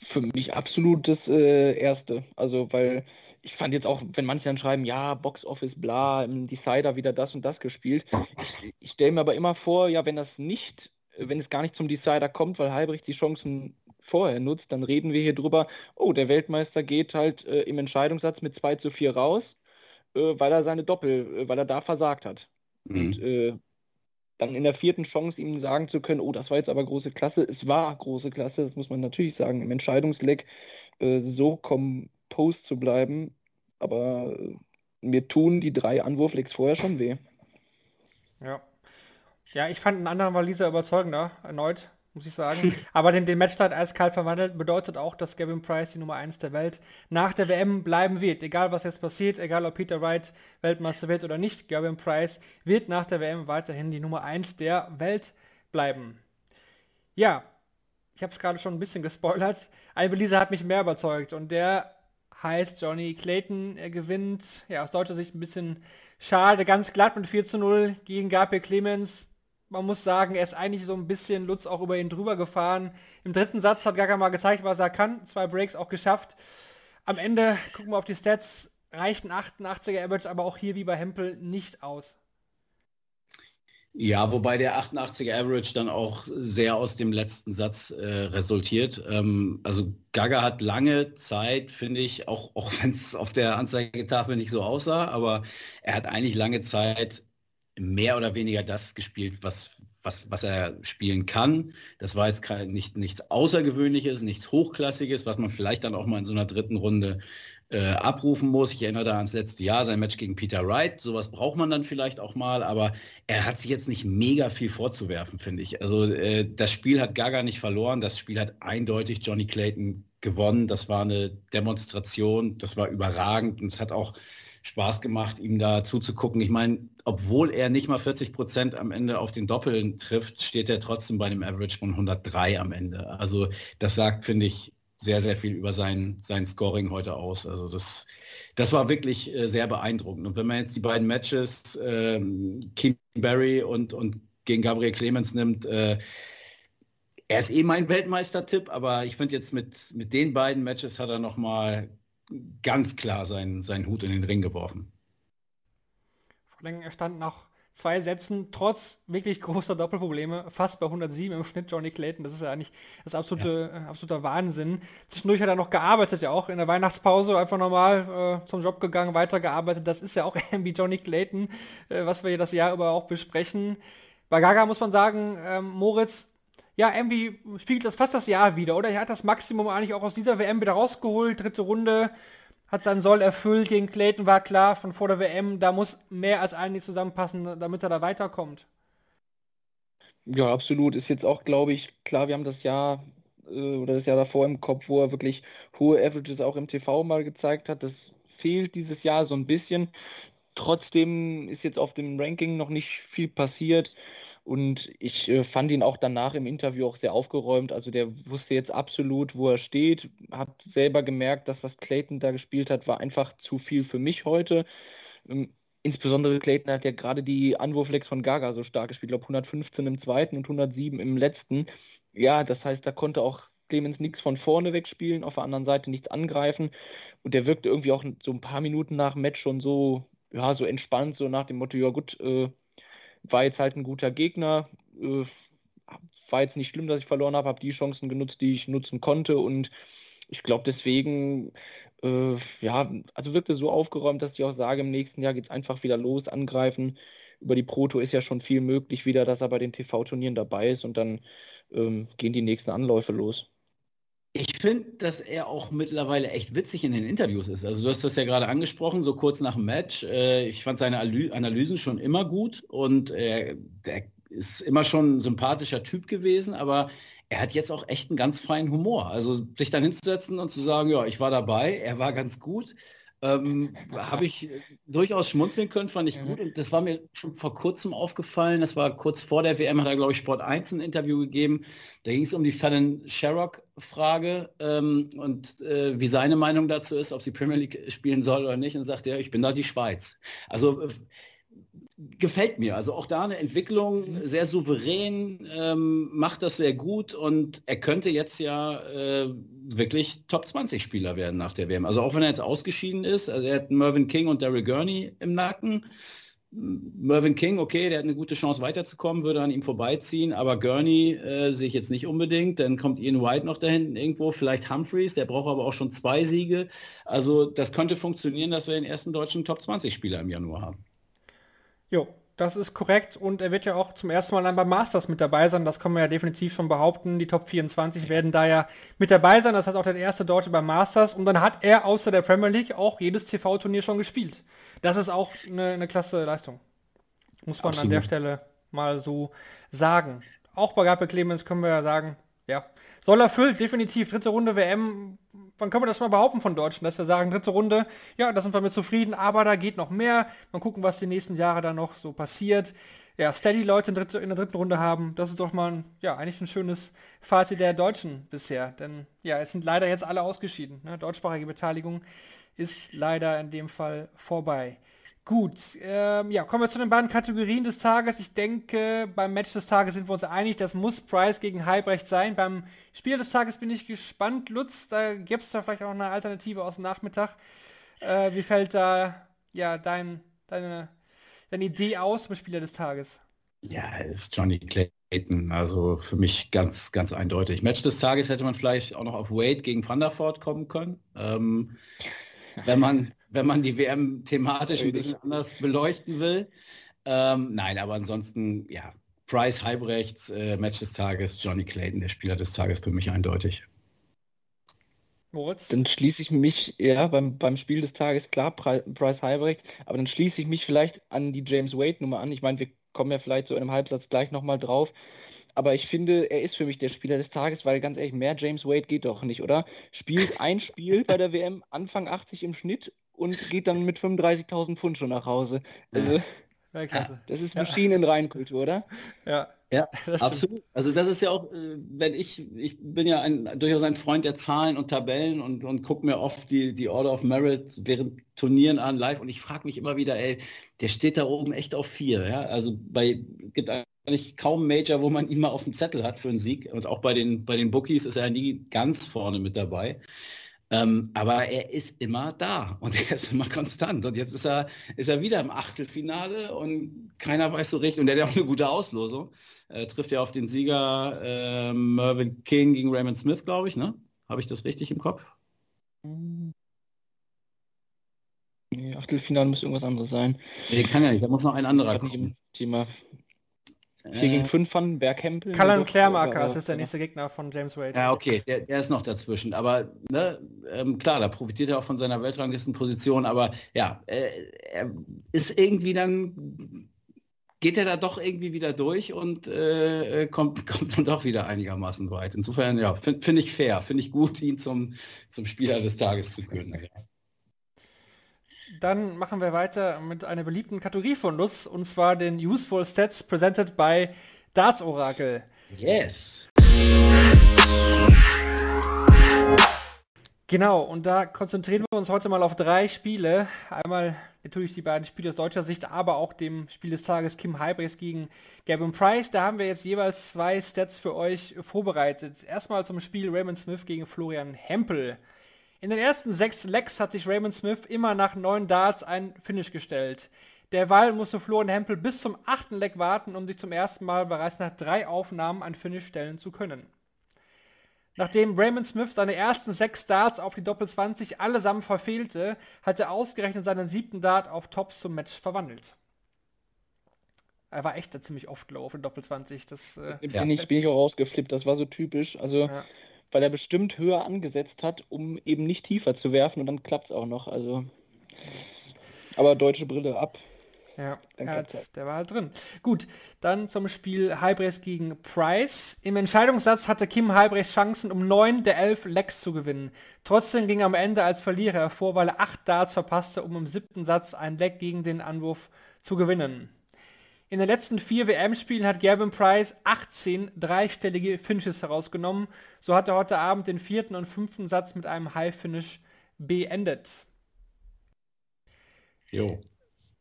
Für mich absolut das äh, Erste. Also weil ich fand jetzt auch, wenn manche dann schreiben, ja, Box Office, bla, im Decider wieder das und das gespielt. Ich, ich stelle mir aber immer vor, ja, wenn das nicht, wenn es gar nicht zum Decider kommt, weil Halbricht die Chancen vorher nutzt, dann reden wir hier drüber, oh, der Weltmeister geht halt äh, im Entscheidungssatz mit 2 zu 4 raus, äh, weil er seine Doppel, äh, weil er da versagt hat. Mhm. Und äh, dann in der vierten Chance ihm sagen zu können, oh, das war jetzt aber große Klasse. Es war große Klasse, das muss man natürlich sagen, im Entscheidungsleck äh, so composed zu bleiben. Aber äh, mir tun die drei Anwurflecks vorher schon weh. Ja. Ja, ich fand einen anderen Waliser überzeugender, erneut, muss ich sagen. Aber den, den Matchstart eiskalt verwandelt bedeutet auch, dass Gavin Price die Nummer 1 der Welt nach der WM bleiben wird. Egal was jetzt passiert, egal ob Peter Wright Weltmeister wird oder nicht, Gavin Price wird nach der WM weiterhin die Nummer 1 der Welt bleiben. Ja, ich habe es gerade schon ein bisschen gespoilert. Ein Belize hat mich mehr überzeugt und der heißt Johnny Clayton. Er gewinnt, ja, aus deutscher Sicht ein bisschen schade, ganz glatt mit 4 zu 0 gegen Gabriel Clemens. Man muss sagen, er ist eigentlich so ein bisschen Lutz auch über ihn drüber gefahren. Im dritten Satz hat Gaga mal gezeigt, was er kann. Zwei Breaks auch geschafft. Am Ende, gucken wir auf die Stats, reicht ein 88er Average aber auch hier wie bei Hempel nicht aus. Ja, wobei der 88er Average dann auch sehr aus dem letzten Satz äh, resultiert. Ähm, also Gaga hat lange Zeit, finde ich, auch, auch <laughs> wenn es auf der Anzeigetafel nicht so aussah, aber er hat eigentlich lange Zeit mehr oder weniger das gespielt, was, was, was er spielen kann. Das war jetzt kein, nicht, nichts Außergewöhnliches, nichts Hochklassiges, was man vielleicht dann auch mal in so einer dritten Runde äh, abrufen muss. Ich erinnere da ans letzte Jahr, sein Match gegen Peter Wright. Sowas braucht man dann vielleicht auch mal, aber er hat sich jetzt nicht mega viel vorzuwerfen, finde ich. Also äh, das Spiel hat Gaga nicht verloren, das Spiel hat eindeutig Johnny Clayton gewonnen. Das war eine Demonstration, das war überragend und es hat auch Spaß gemacht, ihm da zuzugucken. Ich meine, obwohl er nicht mal 40 Prozent am Ende auf den Doppeln trifft, steht er trotzdem bei einem Average von 103 am Ende. Also das sagt, finde ich, sehr, sehr viel über sein, sein Scoring heute aus. Also das, das war wirklich äh, sehr beeindruckend. Und wenn man jetzt die beiden Matches, ähm, Kim Barry und, und gegen Gabriel Clemens nimmt, äh, er ist eh mein Weltmeistertipp, aber ich finde jetzt mit, mit den beiden Matches hat er nochmal ganz klar seinen, seinen Hut in den Ring geworfen. Vor allem, er stand noch zwei Sätzen, trotz wirklich großer Doppelprobleme, fast bei 107 im Schnitt Johnny Clayton. Das ist ja eigentlich das absolute, ja. äh, absoluter Wahnsinn. Zwischendurch hat er noch gearbeitet, ja auch in der Weihnachtspause einfach normal äh, zum Job gegangen, weitergearbeitet. Das ist ja auch <laughs> irgendwie Johnny Clayton, äh, was wir hier das Jahr über auch besprechen. Bei Gaga muss man sagen, ähm, Moritz, ja, irgendwie spiegelt das fast das Jahr wieder, oder? Er hat das Maximum eigentlich auch aus dieser WM wieder rausgeholt, dritte Runde, hat sein Soll erfüllt. Gegen Clayton war klar von vor der WM, da muss mehr als eigentlich zusammenpassen, damit er da weiterkommt. Ja, absolut. Ist jetzt auch, glaube ich, klar, wir haben das Jahr äh, oder das Jahr davor im Kopf, wo er wirklich hohe Averages auch im TV mal gezeigt hat. Das fehlt dieses Jahr so ein bisschen. Trotzdem ist jetzt auf dem Ranking noch nicht viel passiert. Und ich äh, fand ihn auch danach im Interview auch sehr aufgeräumt. Also der wusste jetzt absolut, wo er steht, hat selber gemerkt, dass was Clayton da gespielt hat, war einfach zu viel für mich heute. Ähm, insbesondere Clayton hat ja gerade die Anwurflex von Gaga so stark gespielt. Ich glaube 115 im zweiten und 107 im letzten. Ja, das heißt, da konnte auch Clemens nichts von vorne wegspielen, auf der anderen Seite nichts angreifen. Und der wirkte irgendwie auch so ein paar Minuten nach Match schon so, ja, so entspannt, so nach dem Motto, ja gut, äh, war jetzt halt ein guter Gegner. Äh, war jetzt nicht schlimm, dass ich verloren habe, habe die Chancen genutzt, die ich nutzen konnte und ich glaube deswegen, äh, ja, also wirkte so aufgeräumt, dass ich auch sage, im nächsten Jahr geht es einfach wieder los, angreifen. Über die Proto ist ja schon viel möglich wieder, dass er bei den TV-Turnieren dabei ist und dann ähm, gehen die nächsten Anläufe los. Ich finde, dass er auch mittlerweile echt witzig in den Interviews ist. Also du hast das ja gerade angesprochen, so kurz nach dem Match. Äh, ich fand seine Analysen schon immer gut und er, er ist immer schon ein sympathischer Typ gewesen, aber er hat jetzt auch echt einen ganz feinen Humor. Also sich dann hinzusetzen und zu sagen, ja, ich war dabei, er war ganz gut ähm, Habe ich durchaus schmunzeln können, fand ich mhm. gut. Und das war mir schon vor kurzem aufgefallen. Das war kurz vor der WM, hat er, glaube ich, Sport 1 ein Interview gegeben. Da ging es um die Fallon Sherrock-Frage ähm, und äh, wie seine Meinung dazu ist, ob sie Premier League spielen soll oder nicht. Und sagt er, ich bin da die Schweiz. Also äh, gefällt mir. Also auch da eine Entwicklung, mhm. sehr souverän, ähm, macht das sehr gut und er könnte jetzt ja äh, wirklich Top 20 Spieler werden nach der WM. Also auch wenn er jetzt ausgeschieden ist, also er hat Mervyn King und Daryl Gurney im Nacken. Mervyn King, okay, der hat eine gute Chance weiterzukommen, würde an ihm vorbeiziehen, aber Gurney äh, sehe ich jetzt nicht unbedingt. Dann kommt Ian White noch da hinten irgendwo, vielleicht Humphreys, der braucht aber auch schon zwei Siege. Also das könnte funktionieren, dass wir den ersten deutschen Top 20 Spieler im Januar haben. Jo, das ist korrekt und er wird ja auch zum ersten Mal dann beim Masters mit dabei sein. Das kann man ja definitiv schon behaupten. Die Top 24 werden da ja mit dabei sein. Das heißt auch der erste Deutsche beim Masters. Und dann hat er außer der Premier League auch jedes TV-Turnier schon gespielt. Das ist auch eine, eine klasse Leistung. Muss man Absolut. an der Stelle mal so sagen. Auch bei Gabriel Clemens können wir ja sagen, ja, soll erfüllt, definitiv. Dritte Runde WM, wann können wir das mal behaupten von Deutschen, dass wir sagen, dritte Runde, ja, da sind wir mit zufrieden, aber da geht noch mehr. Mal gucken, was die nächsten Jahre da noch so passiert. Ja, steady Leute in, dritte, in der dritten Runde haben, das ist doch mal, ja, eigentlich ein schönes Fazit der Deutschen bisher. Denn, ja, es sind leider jetzt alle ausgeschieden. Ne? Deutschsprachige Beteiligung ist leider in dem Fall vorbei. Gut, ähm, ja, kommen wir zu den beiden Kategorien des Tages. Ich denke, beim Match des Tages sind wir uns einig, das muss Price gegen Halbrecht sein. Beim Spiel des Tages bin ich gespannt. Lutz, da gibt es da vielleicht auch eine Alternative aus dem Nachmittag. Äh, wie fällt da ja dein, deine, deine Idee aus zum Spieler des Tages? Ja, ist Johnny Clayton. Also für mich ganz, ganz eindeutig. Match des Tages hätte man vielleicht auch noch auf Wade gegen Van der Voort kommen können. Ähm, wenn man wenn man die WM thematisch ein bisschen anders beleuchten will. Ähm, nein, aber ansonsten, ja, Price Halbrechts, äh, Match des Tages, Johnny Clayton, der Spieler des Tages für mich eindeutig. Moritz? Dann schließe ich mich, ja, beim, beim Spiel des Tages, klar, Price Halbrechts, aber dann schließe ich mich vielleicht an die James Wade-Nummer an. Ich meine, wir kommen ja vielleicht so in einem Halbsatz gleich nochmal drauf. Aber ich finde, er ist für mich der Spieler des Tages, weil ganz ehrlich, mehr James Wade geht doch nicht, oder? Spielt ein Spiel bei der WM, Anfang 80 im Schnitt und geht dann mit 35.000 Pfund schon nach Hause. Also, ja, klasse. Das ist Maschinenreinkultur, oder? Ja. Ja, <laughs> absolut. Also das ist ja auch, äh, wenn ich, ich bin ja ein, durchaus ein Freund der Zahlen und Tabellen und, und gucke mir oft die, die Order of Merit während Turnieren an live und ich frage mich immer wieder, ey, der steht da oben echt auf vier. Ja? Also bei gibt eigentlich kaum Major, wo man ihn mal auf dem Zettel hat für einen Sieg. Und auch bei den, bei den Bookies ist er nie ganz vorne mit dabei. Ähm, aber er ist immer da und <laughs> er ist immer konstant. Und jetzt ist er, ist er wieder im Achtelfinale und keiner weiß so recht. Und er hat ja auch eine gute Auslosung. Äh, trifft ja auf den Sieger äh, Mervyn King gegen Raymond Smith, glaube ich. Ne? Habe ich das richtig im Kopf? Nee, Achtelfinale muss irgendwas anderes sein. Nee, kann ja nicht. Da muss noch ein anderer kommen. Thema 4 gegen 5 von Berghempel. Cullen Klärmarker, das ist der nächste Gegner von James Wade. Ja, okay, der, der ist noch dazwischen. Aber ne, ähm, klar, da profitiert er auch von seiner Weltranglistenposition. Aber ja, äh, er ist irgendwie dann, geht er da doch irgendwie wieder durch und äh, äh kommt, <laughs> kommt dann doch wieder einigermaßen weit. Insofern, ja, finde find ich fair, finde ich gut, ihn zum, zum Spieler des Tages zu küren. <laughs> Dann machen wir weiter mit einer beliebten Kategorie von Nuss, und zwar den Useful Stats presented by Darts Oracle. Yes. Genau, und da konzentrieren wir uns heute mal auf drei Spiele. Einmal natürlich die beiden Spiele aus deutscher Sicht, aber auch dem Spiel des Tages Kim Hybris gegen Gavin Price. Da haben wir jetzt jeweils zwei Stats für euch vorbereitet. Erstmal zum Spiel Raymond Smith gegen Florian Hempel. In den ersten sechs Lecks hat sich Raymond Smith immer nach neun Darts ein Finish gestellt. Derweil musste Florian Hempel bis zum achten Leck warten, um sich zum ersten Mal bereits nach drei Aufnahmen ein Finish stellen zu können. Nachdem Raymond Smith seine ersten sechs Darts auf die Doppel 20 allesamt verfehlte, hat er ausgerechnet seinen siebten Dart auf Tops zum Match verwandelt. Er war echt ziemlich oft low auf den Doppel 20. Das, äh, bin, ich, bin ich auch rausgeflippt, das war so typisch. Also ja weil er bestimmt höher angesetzt hat, um eben nicht tiefer zu werfen und dann klappt es auch noch. Also, aber deutsche Brille ab. Ja, hat, der war halt drin. Gut, dann zum Spiel Halbrechts gegen Price. Im Entscheidungssatz hatte Kim Halbrechts Chancen, um 9 der 11 Lecks zu gewinnen. Trotzdem ging er am Ende als Verlierer hervor, weil er 8 Darts verpasste, um im siebten Satz ein Leck gegen den Anwurf zu gewinnen. In den letzten vier WM-Spielen hat Gavin Price 18 dreistellige Finishes herausgenommen. So hat er heute Abend den vierten und fünften Satz mit einem High-Finish beendet. Jo.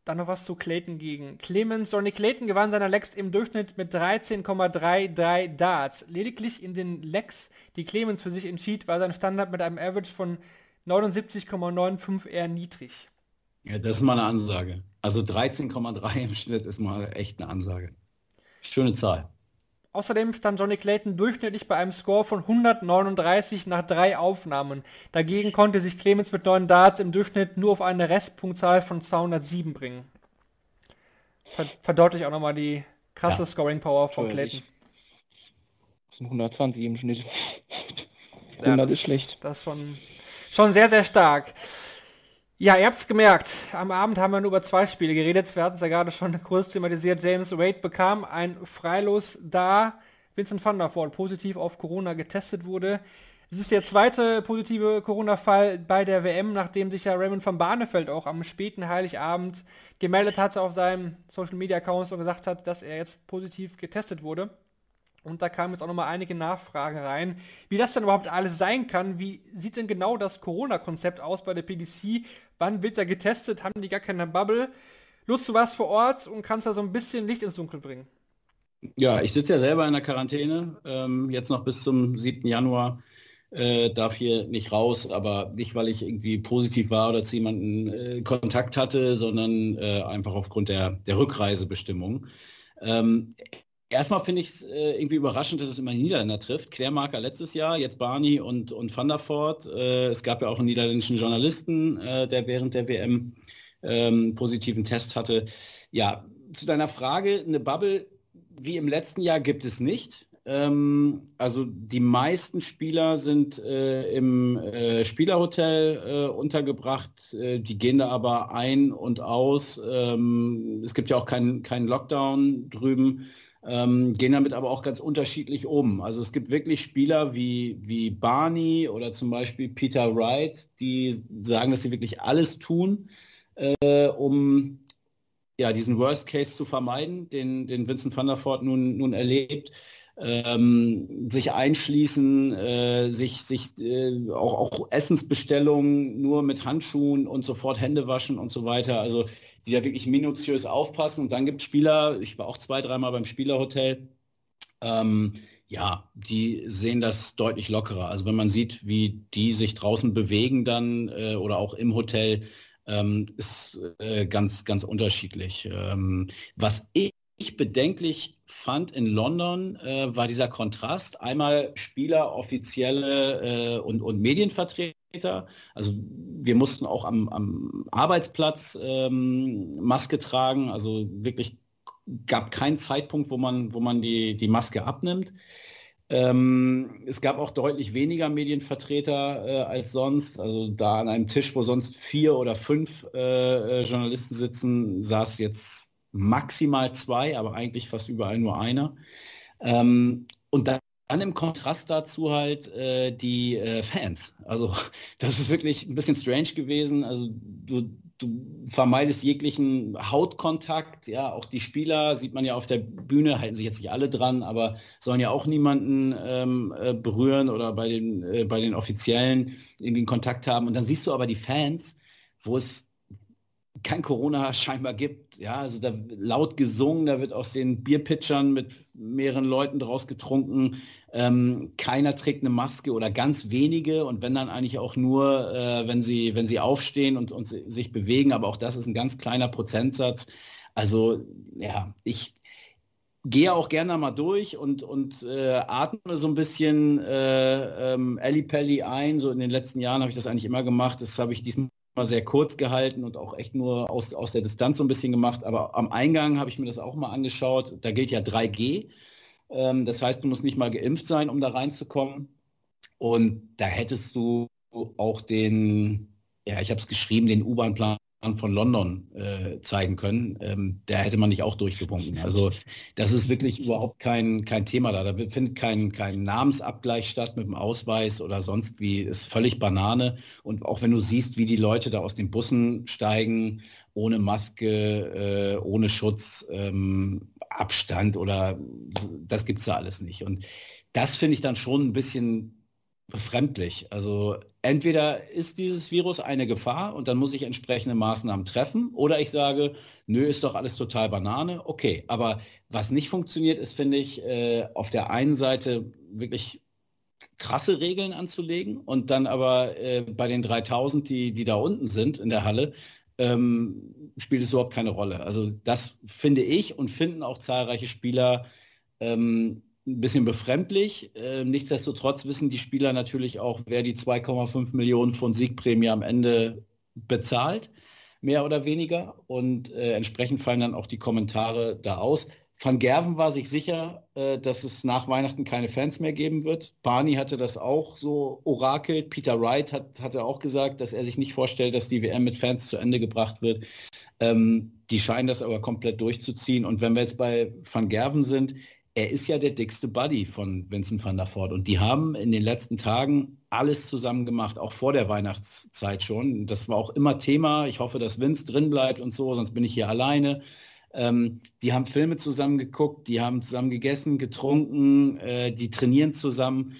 Dann noch was zu Clayton gegen Clemens. Johnny Clayton gewann seiner Lecks im Durchschnitt mit 13,33 Darts. Lediglich in den Lecks, die Clemens für sich entschied, war sein Standard mit einem Average von 79,95 eher niedrig. Ja, das ist mal eine Ansage. Also 13,3 im Schnitt ist mal echt eine Ansage. Schöne Zahl. Außerdem stand Johnny Clayton durchschnittlich bei einem Score von 139 nach drei Aufnahmen. Dagegen konnte sich Clemens mit neun Darts im Durchschnitt nur auf eine Restpunktzahl von 207 bringen. verdeutlicht auch nochmal die krasse ja. Scoring Power von Clayton. Das sind 120 im Schnitt. 100 ja, das, ist schlecht. Das ist schon, schon sehr, sehr stark. Ja, ihr habt es gemerkt. Am Abend haben wir nur über zwei Spiele geredet. Wir hatten es ja gerade schon <laughs> kurz thematisiert. James Wade bekam ein Freilos, da Vincent van der Voort positiv auf Corona getestet wurde. Es ist der zweite positive Corona-Fall bei der WM, nachdem sich ja Raymond van Barneveld auch am späten Heiligabend gemeldet hatte auf seinem Social-Media-Account und gesagt hat, dass er jetzt positiv getestet wurde. Und da kamen jetzt auch nochmal einige Nachfragen rein, wie das denn überhaupt alles sein kann. Wie sieht denn genau das Corona-Konzept aus bei der PDC? Wann wird er getestet? Haben die gar keine Bubble? Lust, du warst vor Ort und kannst da so ein bisschen Licht ins Dunkel bringen. Ja, ich sitze ja selber in der Quarantäne, ähm, jetzt noch bis zum 7. Januar. Äh, darf hier nicht raus, aber nicht, weil ich irgendwie positiv war oder zu jemandem äh, Kontakt hatte, sondern äh, einfach aufgrund der, der Rückreisebestimmung. Ähm, Erstmal finde ich es äh, irgendwie überraschend, dass es immer Niederländer trifft. Klärmarker letztes Jahr, jetzt Barney und, und Van der Voort. Äh, es gab ja auch einen niederländischen Journalisten, äh, der während der WM ähm, positiven Test hatte. Ja, zu deiner Frage, eine Bubble wie im letzten Jahr gibt es nicht. Ähm, also die meisten Spieler sind äh, im äh, Spielerhotel äh, untergebracht. Die gehen da aber ein und aus. Ähm, es gibt ja auch keinen kein Lockdown drüben ähm, gehen damit aber auch ganz unterschiedlich um. Also es gibt wirklich Spieler wie, wie Barney oder zum Beispiel Peter Wright, die sagen, dass sie wirklich alles tun, äh, um ja, diesen Worst Case zu vermeiden, den, den Vincent van der Voort nun, nun erlebt. Ähm, sich einschließen, äh, sich, sich äh, auch, auch Essensbestellungen nur mit Handschuhen und sofort Hände waschen und so weiter. Also die da wirklich minutiös aufpassen. Und dann gibt es Spieler, ich war auch zwei, dreimal beim Spielerhotel, ähm, ja, die sehen das deutlich lockerer. Also wenn man sieht, wie die sich draußen bewegen dann äh, oder auch im Hotel, ähm, ist äh, ganz, ganz unterschiedlich. Ähm, was ich bedenklich fand in London, äh, war dieser Kontrast. Einmal Spieler, offizielle äh, und, und Medienvertreter also wir mussten auch am, am Arbeitsplatz ähm, Maske tragen. Also wirklich gab keinen Zeitpunkt, wo man, wo man die, die Maske abnimmt. Ähm, es gab auch deutlich weniger Medienvertreter äh, als sonst. Also da an einem Tisch, wo sonst vier oder fünf äh, äh Journalisten sitzen, saß jetzt maximal zwei, aber eigentlich fast überall nur einer. Ähm, und da dann im Kontrast dazu halt äh, die äh, Fans. Also <laughs> das ist wirklich ein bisschen strange gewesen. Also du, du vermeidest jeglichen Hautkontakt. Ja, auch die Spieler sieht man ja auf der Bühne, halten sich jetzt nicht alle dran, aber sollen ja auch niemanden ähm, äh, berühren oder bei den, äh, bei den Offiziellen irgendwie einen Kontakt haben. Und dann siehst du aber die Fans, wo es kein Corona scheinbar gibt. Ja, also da laut gesungen, da wird aus den Bierpitchern mit mehreren Leuten draus getrunken. Ähm, keiner trägt eine Maske oder ganz wenige und wenn dann eigentlich auch nur, äh, wenn sie, wenn sie aufstehen und, und sich bewegen, aber auch das ist ein ganz kleiner Prozentsatz. Also ja, ich gehe auch gerne mal durch und, und äh, atme so ein bisschen äh, ähm, Pelli ein. So in den letzten Jahren habe ich das eigentlich immer gemacht. Das habe ich diesmal mal sehr kurz gehalten und auch echt nur aus, aus der Distanz so ein bisschen gemacht. Aber am Eingang habe ich mir das auch mal angeschaut. Da gilt ja 3G. Ähm, das heißt, du musst nicht mal geimpft sein, um da reinzukommen. Und da hättest du auch den, ja, ich habe es geschrieben, den U-Bahn-Plan von London äh, zeigen können, ähm, da hätte man nicht auch durchgewunken. Also das ist wirklich überhaupt kein, kein Thema da. Da findet kein, kein Namensabgleich statt mit dem Ausweis oder sonst wie. Ist völlig Banane. Und auch wenn du siehst, wie die Leute da aus den Bussen steigen, ohne Maske, äh, ohne Schutz, ähm, Abstand oder das gibt es da alles nicht. Und das finde ich dann schon ein bisschen befremdlich. Also entweder ist dieses Virus eine Gefahr und dann muss ich entsprechende Maßnahmen treffen oder ich sage, nö, ist doch alles total Banane. Okay, aber was nicht funktioniert, ist, finde ich, äh, auf der einen Seite wirklich krasse Regeln anzulegen und dann aber äh, bei den 3000, die, die da unten sind in der Halle, ähm, spielt es überhaupt keine Rolle. Also das finde ich und finden auch zahlreiche Spieler ähm, ein bisschen befremdlich. Äh, nichtsdestotrotz wissen die Spieler natürlich auch, wer die 2,5 Millionen von Siegprämie am Ende bezahlt, mehr oder weniger. Und äh, entsprechend fallen dann auch die Kommentare da aus. Van Gerven war sich sicher, äh, dass es nach Weihnachten keine Fans mehr geben wird. Barney hatte das auch so orakelt. Peter Wright hat, hatte auch gesagt, dass er sich nicht vorstellt, dass die WM mit Fans zu Ende gebracht wird. Ähm, die scheinen das aber komplett durchzuziehen. Und wenn wir jetzt bei Van Gerven sind, er ist ja der dickste Buddy von Vincent van der Voort. Und die haben in den letzten Tagen alles zusammen gemacht, auch vor der Weihnachtszeit schon. Das war auch immer Thema. Ich hoffe, dass Vince drin bleibt und so, sonst bin ich hier alleine. Ähm, die haben Filme zusammen geguckt, die haben zusammen gegessen, getrunken, äh, die trainieren zusammen.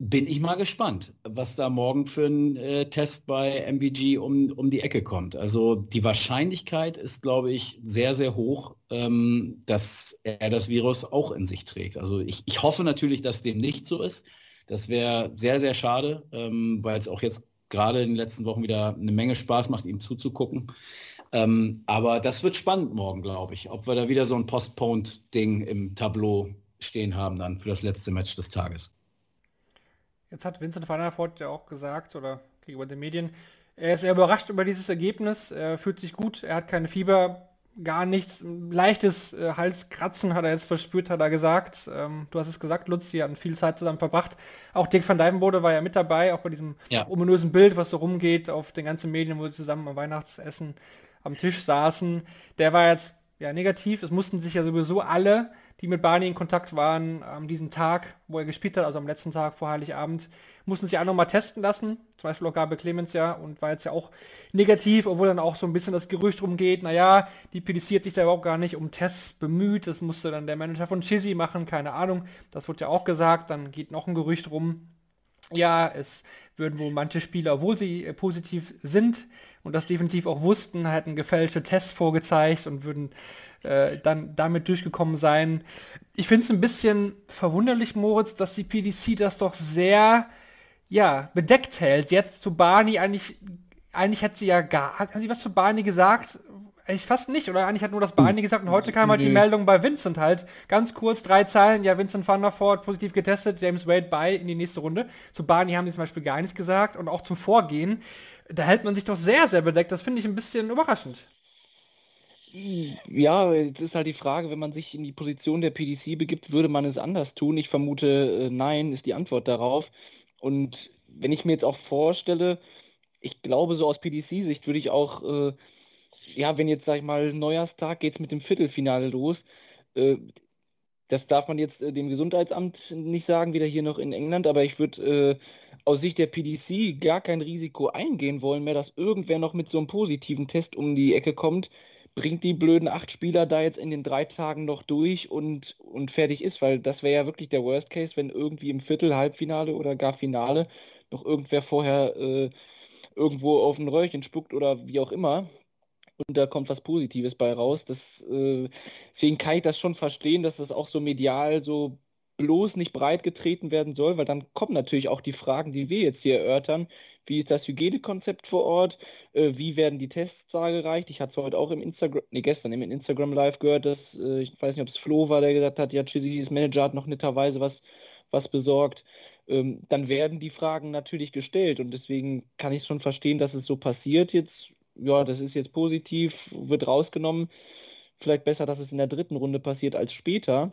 Bin ich mal gespannt, was da morgen für ein äh, Test bei MVG um, um die Ecke kommt. Also die Wahrscheinlichkeit ist, glaube ich, sehr, sehr hoch, ähm, dass er das Virus auch in sich trägt. Also ich, ich hoffe natürlich, dass dem nicht so ist. Das wäre sehr, sehr schade, ähm, weil es auch jetzt gerade in den letzten Wochen wieder eine Menge Spaß macht, ihm zuzugucken. Ähm, aber das wird spannend morgen, glaube ich, ob wir da wieder so ein Postponed-Ding im Tableau stehen haben dann für das letzte Match des Tages. Jetzt hat Vincent van der Voort ja auch gesagt, oder gegenüber den Medien, er ist sehr überrascht über dieses Ergebnis, er fühlt sich gut, er hat keine Fieber, gar nichts, leichtes äh, Halskratzen hat er jetzt verspürt, hat er gesagt. Ähm, du hast es gesagt, Lutz, die hatten viel Zeit zusammen verbracht. Auch Dirk van Dijvenbode war ja mit dabei, auch bei diesem ja. ominösen Bild, was so rumgeht auf den ganzen Medien, wo sie zusammen am Weihnachtsessen am Tisch saßen. Der war jetzt ja negativ. Es mussten sich ja sowieso alle, die mit Barney in Kontakt waren, an diesem Tag, wo er gespielt hat, also am letzten Tag vor Heiligabend, mussten sich auch nochmal testen lassen. Zum Beispiel auch Gabe Clemens ja und war jetzt ja auch negativ, obwohl dann auch so ein bisschen das Gerücht rumgeht, naja, die PDC hat sich da überhaupt gar nicht um Tests bemüht. Das musste dann der Manager von Chizzy machen, keine Ahnung. Das wurde ja auch gesagt. Dann geht noch ein Gerücht rum. Ja, es würden wohl manche Spieler, obwohl sie äh, positiv sind, und das definitiv auch wussten, hätten gefälschte Tests vorgezeigt und würden äh, dann damit durchgekommen sein. Ich finde es ein bisschen verwunderlich, Moritz, dass die PDC das doch sehr ja, bedeckt hält. Jetzt zu Barney eigentlich, eigentlich hat sie ja gar, hat sie was zu Barney gesagt? Eigentlich fast nicht, oder eigentlich hat nur das Barney gesagt und heute kam halt die Meldung bei Vincent halt. Ganz kurz, drei Zeilen, ja, Vincent van der Voort positiv getestet, James Wade bei in die nächste Runde. Zu Barney haben sie zum Beispiel gar nichts gesagt und auch zum Vorgehen da hält man sich doch sehr, sehr bedeckt. Das finde ich ein bisschen überraschend. Ja, jetzt ist halt die Frage, wenn man sich in die Position der PDC begibt, würde man es anders tun? Ich vermute, äh, nein, ist die Antwort darauf. Und wenn ich mir jetzt auch vorstelle, ich glaube, so aus PDC-Sicht würde ich auch, äh, ja, wenn jetzt, sag ich mal, Neujahrstag geht es mit dem Viertelfinale los, äh, das darf man jetzt äh, dem Gesundheitsamt nicht sagen, wieder hier noch in England, aber ich würde äh, aus Sicht der PDC gar kein Risiko eingehen wollen mehr, dass irgendwer noch mit so einem positiven Test um die Ecke kommt, bringt die blöden acht Spieler da jetzt in den drei Tagen noch durch und, und fertig ist, weil das wäre ja wirklich der Worst Case, wenn irgendwie im Viertel, Halbfinale oder gar Finale noch irgendwer vorher äh, irgendwo auf ein Röhrchen spuckt oder wie auch immer und da kommt was Positives bei raus. Das, äh, deswegen kann ich das schon verstehen, dass das auch so medial so bloß nicht breit getreten werden soll, weil dann kommen natürlich auch die Fragen, die wir jetzt hier erörtern. Wie ist das Hygienekonzept vor Ort? Äh, wie werden die Tests dargereicht? Ich hatte es heute auch im Instagram, nee, gestern im Instagram Live gehört, dass, äh, ich weiß nicht, ob es Flo war, der gesagt hat, ja, Chizzys Manager hat noch netterweise was, was besorgt. Ähm, dann werden die Fragen natürlich gestellt und deswegen kann ich schon verstehen, dass es so passiert. Jetzt, ja, das ist jetzt positiv, wird rausgenommen. Vielleicht besser, dass es in der dritten Runde passiert als später.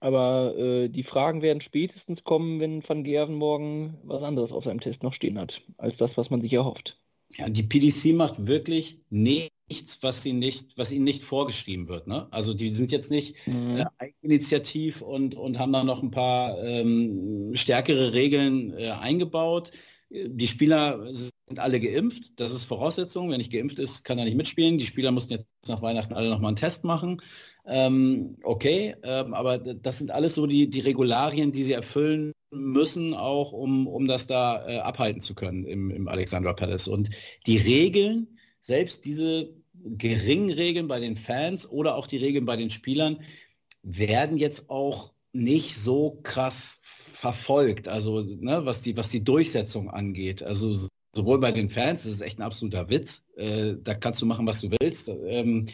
Aber äh, die Fragen werden spätestens kommen, wenn Van Gerven morgen was anderes auf seinem Test noch stehen hat, als das, was man sich erhofft. Ja, die PDC macht wirklich nichts, was sie nicht, was ihnen nicht vorgeschrieben wird. Ne? Also die sind jetzt nicht mhm. äh, initiativ und, und haben da noch ein paar ähm, stärkere Regeln äh, eingebaut. Die Spieler sind alle geimpft, das ist Voraussetzung. Wenn nicht geimpft ist, kann er nicht mitspielen. Die Spieler mussten jetzt nach Weihnachten alle nochmal einen Test machen. Ähm, okay, ähm, aber das sind alles so die, die Regularien, die sie erfüllen müssen, auch um, um das da äh, abhalten zu können im, im Alexandra Palace. Und die Regeln, selbst diese geringen Regeln bei den Fans oder auch die Regeln bei den Spielern, werden jetzt auch nicht so krass verfolgt, also ne, was, die, was die Durchsetzung angeht. Also sowohl bei den Fans, das ist echt ein absoluter Witz, äh, da kannst du machen, was du willst. Ähm,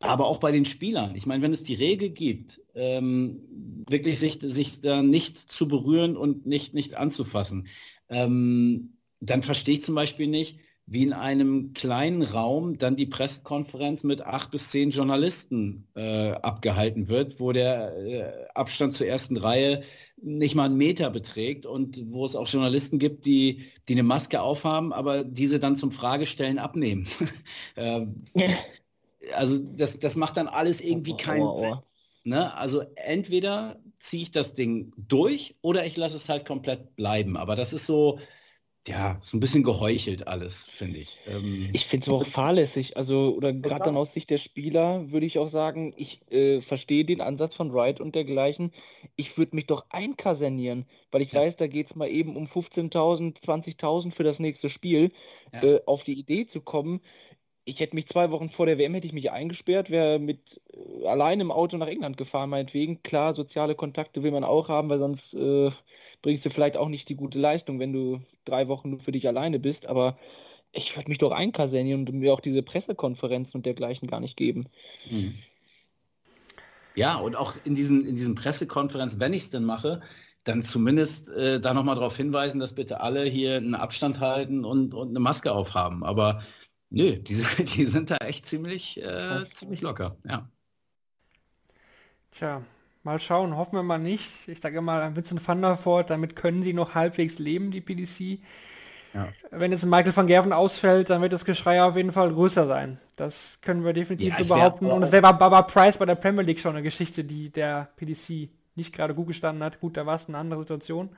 aber auch bei den Spielern. Ich meine, wenn es die Regel gibt, ähm, wirklich sich, sich da nicht zu berühren und nicht, nicht anzufassen, ähm, dann verstehe ich zum Beispiel nicht, wie in einem kleinen Raum dann die Pressekonferenz mit acht bis zehn Journalisten äh, abgehalten wird, wo der äh, Abstand zur ersten Reihe nicht mal einen Meter beträgt und wo es auch Journalisten gibt, die, die eine Maske aufhaben, aber diese dann zum Fragestellen abnehmen. <laughs> ähm, also das, das macht dann alles irgendwie keinen Sinn. Ne? Also entweder ziehe ich das Ding durch oder ich lasse es halt komplett bleiben. Aber das ist so, ja, so ein bisschen geheuchelt alles, finde ich. Ähm, ich finde es auch fahrlässig. Also, oder gerade dann aus Sicht der Spieler würde ich auch sagen, ich äh, verstehe den Ansatz von Wright und dergleichen. Ich würde mich doch einkasernieren, weil ich ja. weiß, da geht es mal eben um 15.000, 20.000 für das nächste Spiel. Ja. Äh, auf die Idee zu kommen, ich hätte mich zwei Wochen vor der WM hätte ich mich eingesperrt, wäre mit äh, allein im Auto nach England gefahren, meinetwegen. Klar, soziale Kontakte will man auch haben, weil sonst äh, bringst du vielleicht auch nicht die gute Leistung, wenn du drei Wochen nur für dich alleine bist, aber ich würde mich doch einkasernieren und mir auch diese Pressekonferenzen und dergleichen gar nicht geben. Mhm. Ja, und auch in diesen, in diesen Pressekonferenzen, wenn ich es denn mache, dann zumindest äh, da nochmal darauf hinweisen, dass bitte alle hier einen Abstand halten und, und eine Maske aufhaben. Aber nö, die, <laughs> die sind da echt ziemlich, äh, ziemlich locker, ja. Tja, Mal schauen, hoffen wir mal nicht. Ich sage mal Vincent van der Voort, damit können sie noch halbwegs leben, die PDC. Ja. Wenn jetzt Michael van Gerven ausfällt, dann wird das Geschrei auf jeden Fall größer sein. Das können wir definitiv ja, so behaupten. Und es wäre bei Baba Price bei der Premier League schon eine Geschichte, die der PDC nicht gerade gut gestanden hat. Gut, da war es eine andere Situation.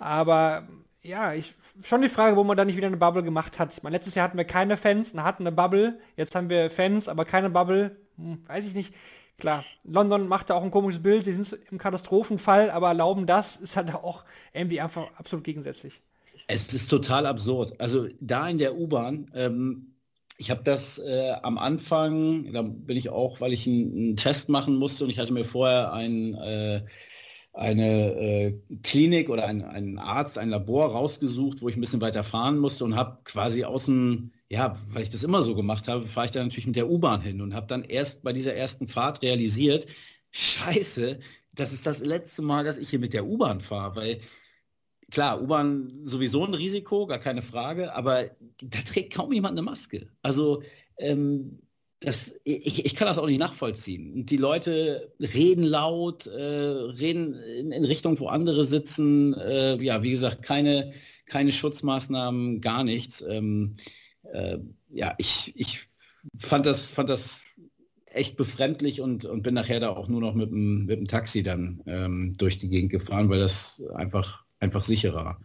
Aber ja, ich, schon die Frage, wo man da nicht wieder eine Bubble gemacht hat. Mein letztes Jahr hatten wir keine Fans und hatten eine Bubble. Jetzt haben wir Fans, aber keine Bubble. Hm, weiß ich nicht. Klar, London macht da auch ein komisches Bild, sie sind im Katastrophenfall, aber erlauben das ist halt auch irgendwie einfach absolut gegensätzlich. Es ist total absurd. Also da in der U-Bahn, ähm, ich habe das äh, am Anfang, da bin ich auch, weil ich einen, Test machen musste und ich hatte mir vorher ein, äh, eine äh, Klinik oder ein, einen Arzt, ein Labor rausgesucht, wo ich ein bisschen weiter fahren musste und habe quasi aus dem ja, weil ich das immer so gemacht habe, fahre ich dann natürlich mit der U-Bahn hin und habe dann erst bei dieser ersten Fahrt realisiert, scheiße, das ist das letzte Mal, dass ich hier mit der U-Bahn fahre, weil klar, U-Bahn sowieso ein Risiko, gar keine Frage, aber da trägt kaum jemand eine Maske. Also ähm, das, ich, ich, kann das auch nicht nachvollziehen. Und die Leute reden laut, äh, reden in, in, Richtung, wo andere sitzen. Äh, ja, wie gesagt, keine, keine Schutzmaßnahmen, gar nichts. Ähm, äh, ja, ich, ich fand das, fand das echt befremdlich und, und bin nachher da auch nur noch mit dem, mit dem Taxi dann ähm, durch die Gegend gefahren, weil das einfach, einfach sicherer,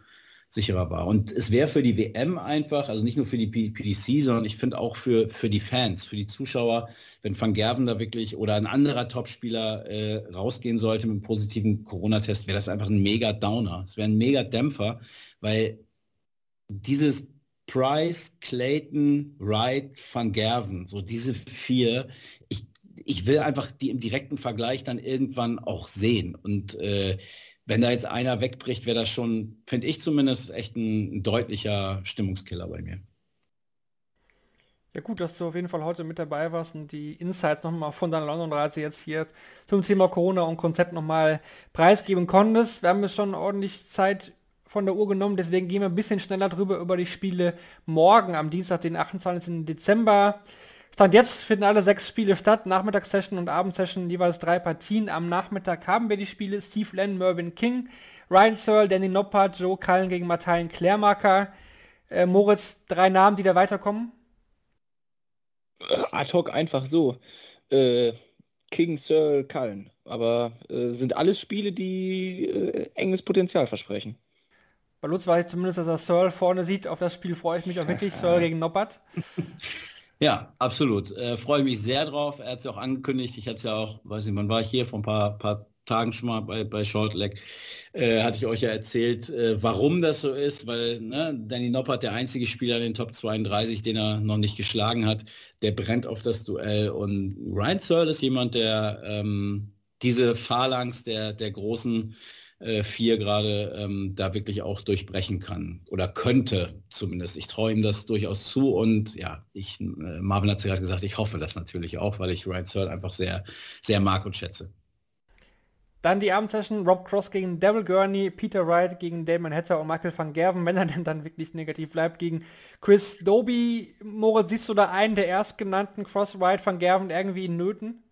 sicherer war. Und es wäre für die WM einfach, also nicht nur für die PDC, sondern ich finde auch für, für die Fans, für die Zuschauer, wenn Van Gerven da wirklich oder ein anderer Topspieler äh, rausgehen sollte mit einem positiven Corona-Test, wäre das einfach ein mega Downer. Es wäre ein mega Dämpfer, weil dieses Price, Clayton, Wright, Van Gerven, so diese vier. Ich, ich will einfach die im direkten Vergleich dann irgendwann auch sehen. Und äh, wenn da jetzt einer wegbricht, wäre das schon, finde ich zumindest, echt ein, ein, deutlicher Stimmungskiller bei mir. Ja gut, dass du auf jeden Fall heute mit dabei warst und die Insights nochmal von deiner London-Reise jetzt hier zum Thema Corona und Konzept nochmal preisgeben konntest. Wir haben jetzt schon ordentlich Zeit von der Uhr genommen, deswegen gehen wir ein bisschen schneller drüber über die Spiele morgen am Dienstag, den 28. Dezember. Stand jetzt finden alle sechs Spiele statt, Nachmittagssession und Abendsession, jeweils drei Partien. Am Nachmittag haben wir die Spiele Steve Len, Mervyn King, Ryan Searle, Danny Noppert, Joe Cullen gegen Martijn Klärmarker. Äh, Moritz, drei Namen, die da weiterkommen? Äh, ad hoc einfach so. Äh, King, Searle, Cullen. Aber äh, sind alles Spiele, die äh, enges Potenzial versprechen. Bei Lutz weiß ich zumindest, dass er Searle vorne sieht. Auf das Spiel freue ich mich auch wirklich. Searle gegen Noppert. <laughs> Ja, absolut. Äh, freue mich sehr drauf. Er hat es ja auch angekündigt. Ich hatte es ja auch, weiß nicht, wann war hier? Vor ein paar, paar Tagen schon mal bei, bei Shortleg. Äh, hatte ich euch ja erzählt, äh, warum das so ist, weil ne, Danny Noppert, der einzige Spieler in den Top 32, den er noch nicht geschlagen hat, der brennt auf das Duell. Und Ryan Searle ist jemand, der ähm, diese Phalanx der, der großen äh, vier gerade ähm, da wirklich auch durchbrechen kann oder könnte zumindest. Ich traue ihm das durchaus zu und ja, ich, äh, Marvin hat es gerade gesagt, ich hoffe das natürlich auch, weil ich Ryan Searle einfach sehr, sehr mag und schätze. Dann die Abendsession, Rob Cross gegen Devil Gurney, Peter Wright gegen Damon Hatter und Michael van Gerven, wenn er denn dann wirklich negativ bleibt, gegen Chris Doby. Moritz, siehst du da einen der erstgenannten Cross, Wright, van Gerven irgendwie in Nöten?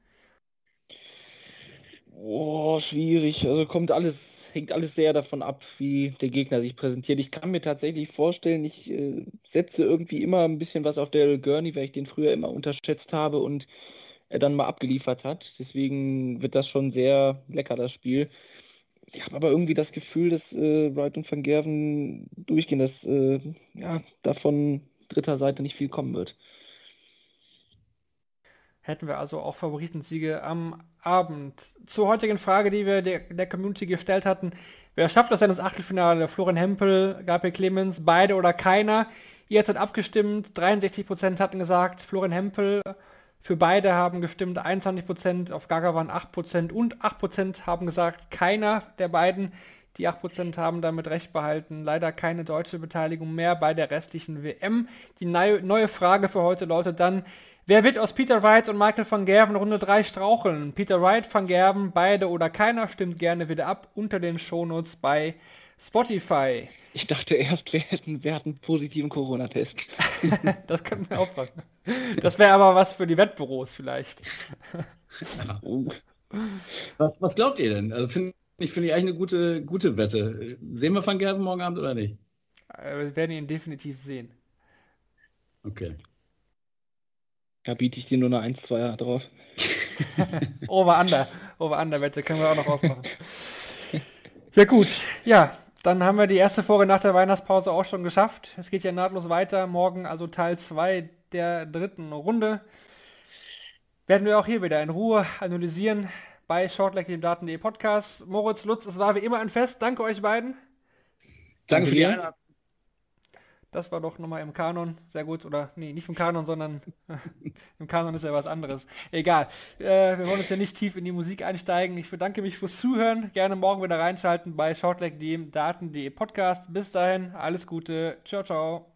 Oh, schwierig. Also kommt alles, hängt alles sehr davon ab, wie der Gegner sich präsentiert. Ich kann mir tatsächlich vorstellen, ich äh, setze irgendwie immer ein bisschen was auf Daryl Gurney, weil ich den früher immer unterschätzt habe und er dann mal abgeliefert hat. Deswegen wird das schon sehr lecker, das Spiel. Ich habe aber irgendwie das Gefühl, dass äh, Wright und Van Gerven durchgehen, dass äh, ja, davon dritter Seite nicht viel kommen wird. Hätten wir also auch Favoritensiege am Abend. Zur heutigen Frage, die wir der, der Community gestellt hatten. Wer schafft das denn ins Achtelfinale? Florian Hempel, Gabriel Clemens, beide oder keiner? Ihr habt abgestimmt, 63% hatten gesagt, Florian Hempel, für beide haben gestimmt 21%, auf Gaga waren 8% und 8% haben gesagt, keiner der beiden. Die 8% haben damit recht behalten. Leider keine deutsche Beteiligung mehr bei der restlichen WM. Die neue Frage für heute lautet dann, wer wird aus Peter Wright und Michael van Gerven Runde 3 straucheln? Peter Wright, van Gerven, beide oder keiner? Stimmt gerne wieder ab unter den Shownotes bei Spotify. Ich dachte erst, wir hätten, wir hatten einen positiven Corona-Test. <laughs> das könnten wir auch machen. Das wäre aber was für die Wettbüros vielleicht. <laughs> was, was glaubt ihr denn? Also finde ich, finde ich eigentlich eine gute, gute Wette. Sehen wir Van Gerven morgen Abend oder nicht? Äh, wir werden ihn definitiv sehen. Okay. Da biete ich dir nur eine 1, 2 drauf. <laughs> Over-Under. Over-Under-Wette können wir auch noch ausmachen. Ja gut, ja, dann haben wir die erste Folge nach der Weihnachtspause auch schon geschafft. Es geht ja nahtlos weiter. Morgen also Teil 2 der dritten Runde. Werden wir auch hier wieder in Ruhe analysieren bei Shortleg, dem Daten.de Podcast. Moritz Lutz, es war wie immer ein Fest. Danke euch beiden. Danke für die Einladung. Das war doch nochmal im Kanon. Sehr gut. Oder nee, nicht im Kanon, sondern <laughs> im Kanon ist ja was anderes. Egal. Äh, wir wollen uns ja nicht tief in die Musik einsteigen. Ich bedanke mich fürs Zuhören. Gerne morgen wieder reinschalten bei Shortleg, dem Daten.de Podcast. Bis dahin, alles Gute. Ciao, ciao.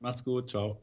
Macht's gut. Ciao.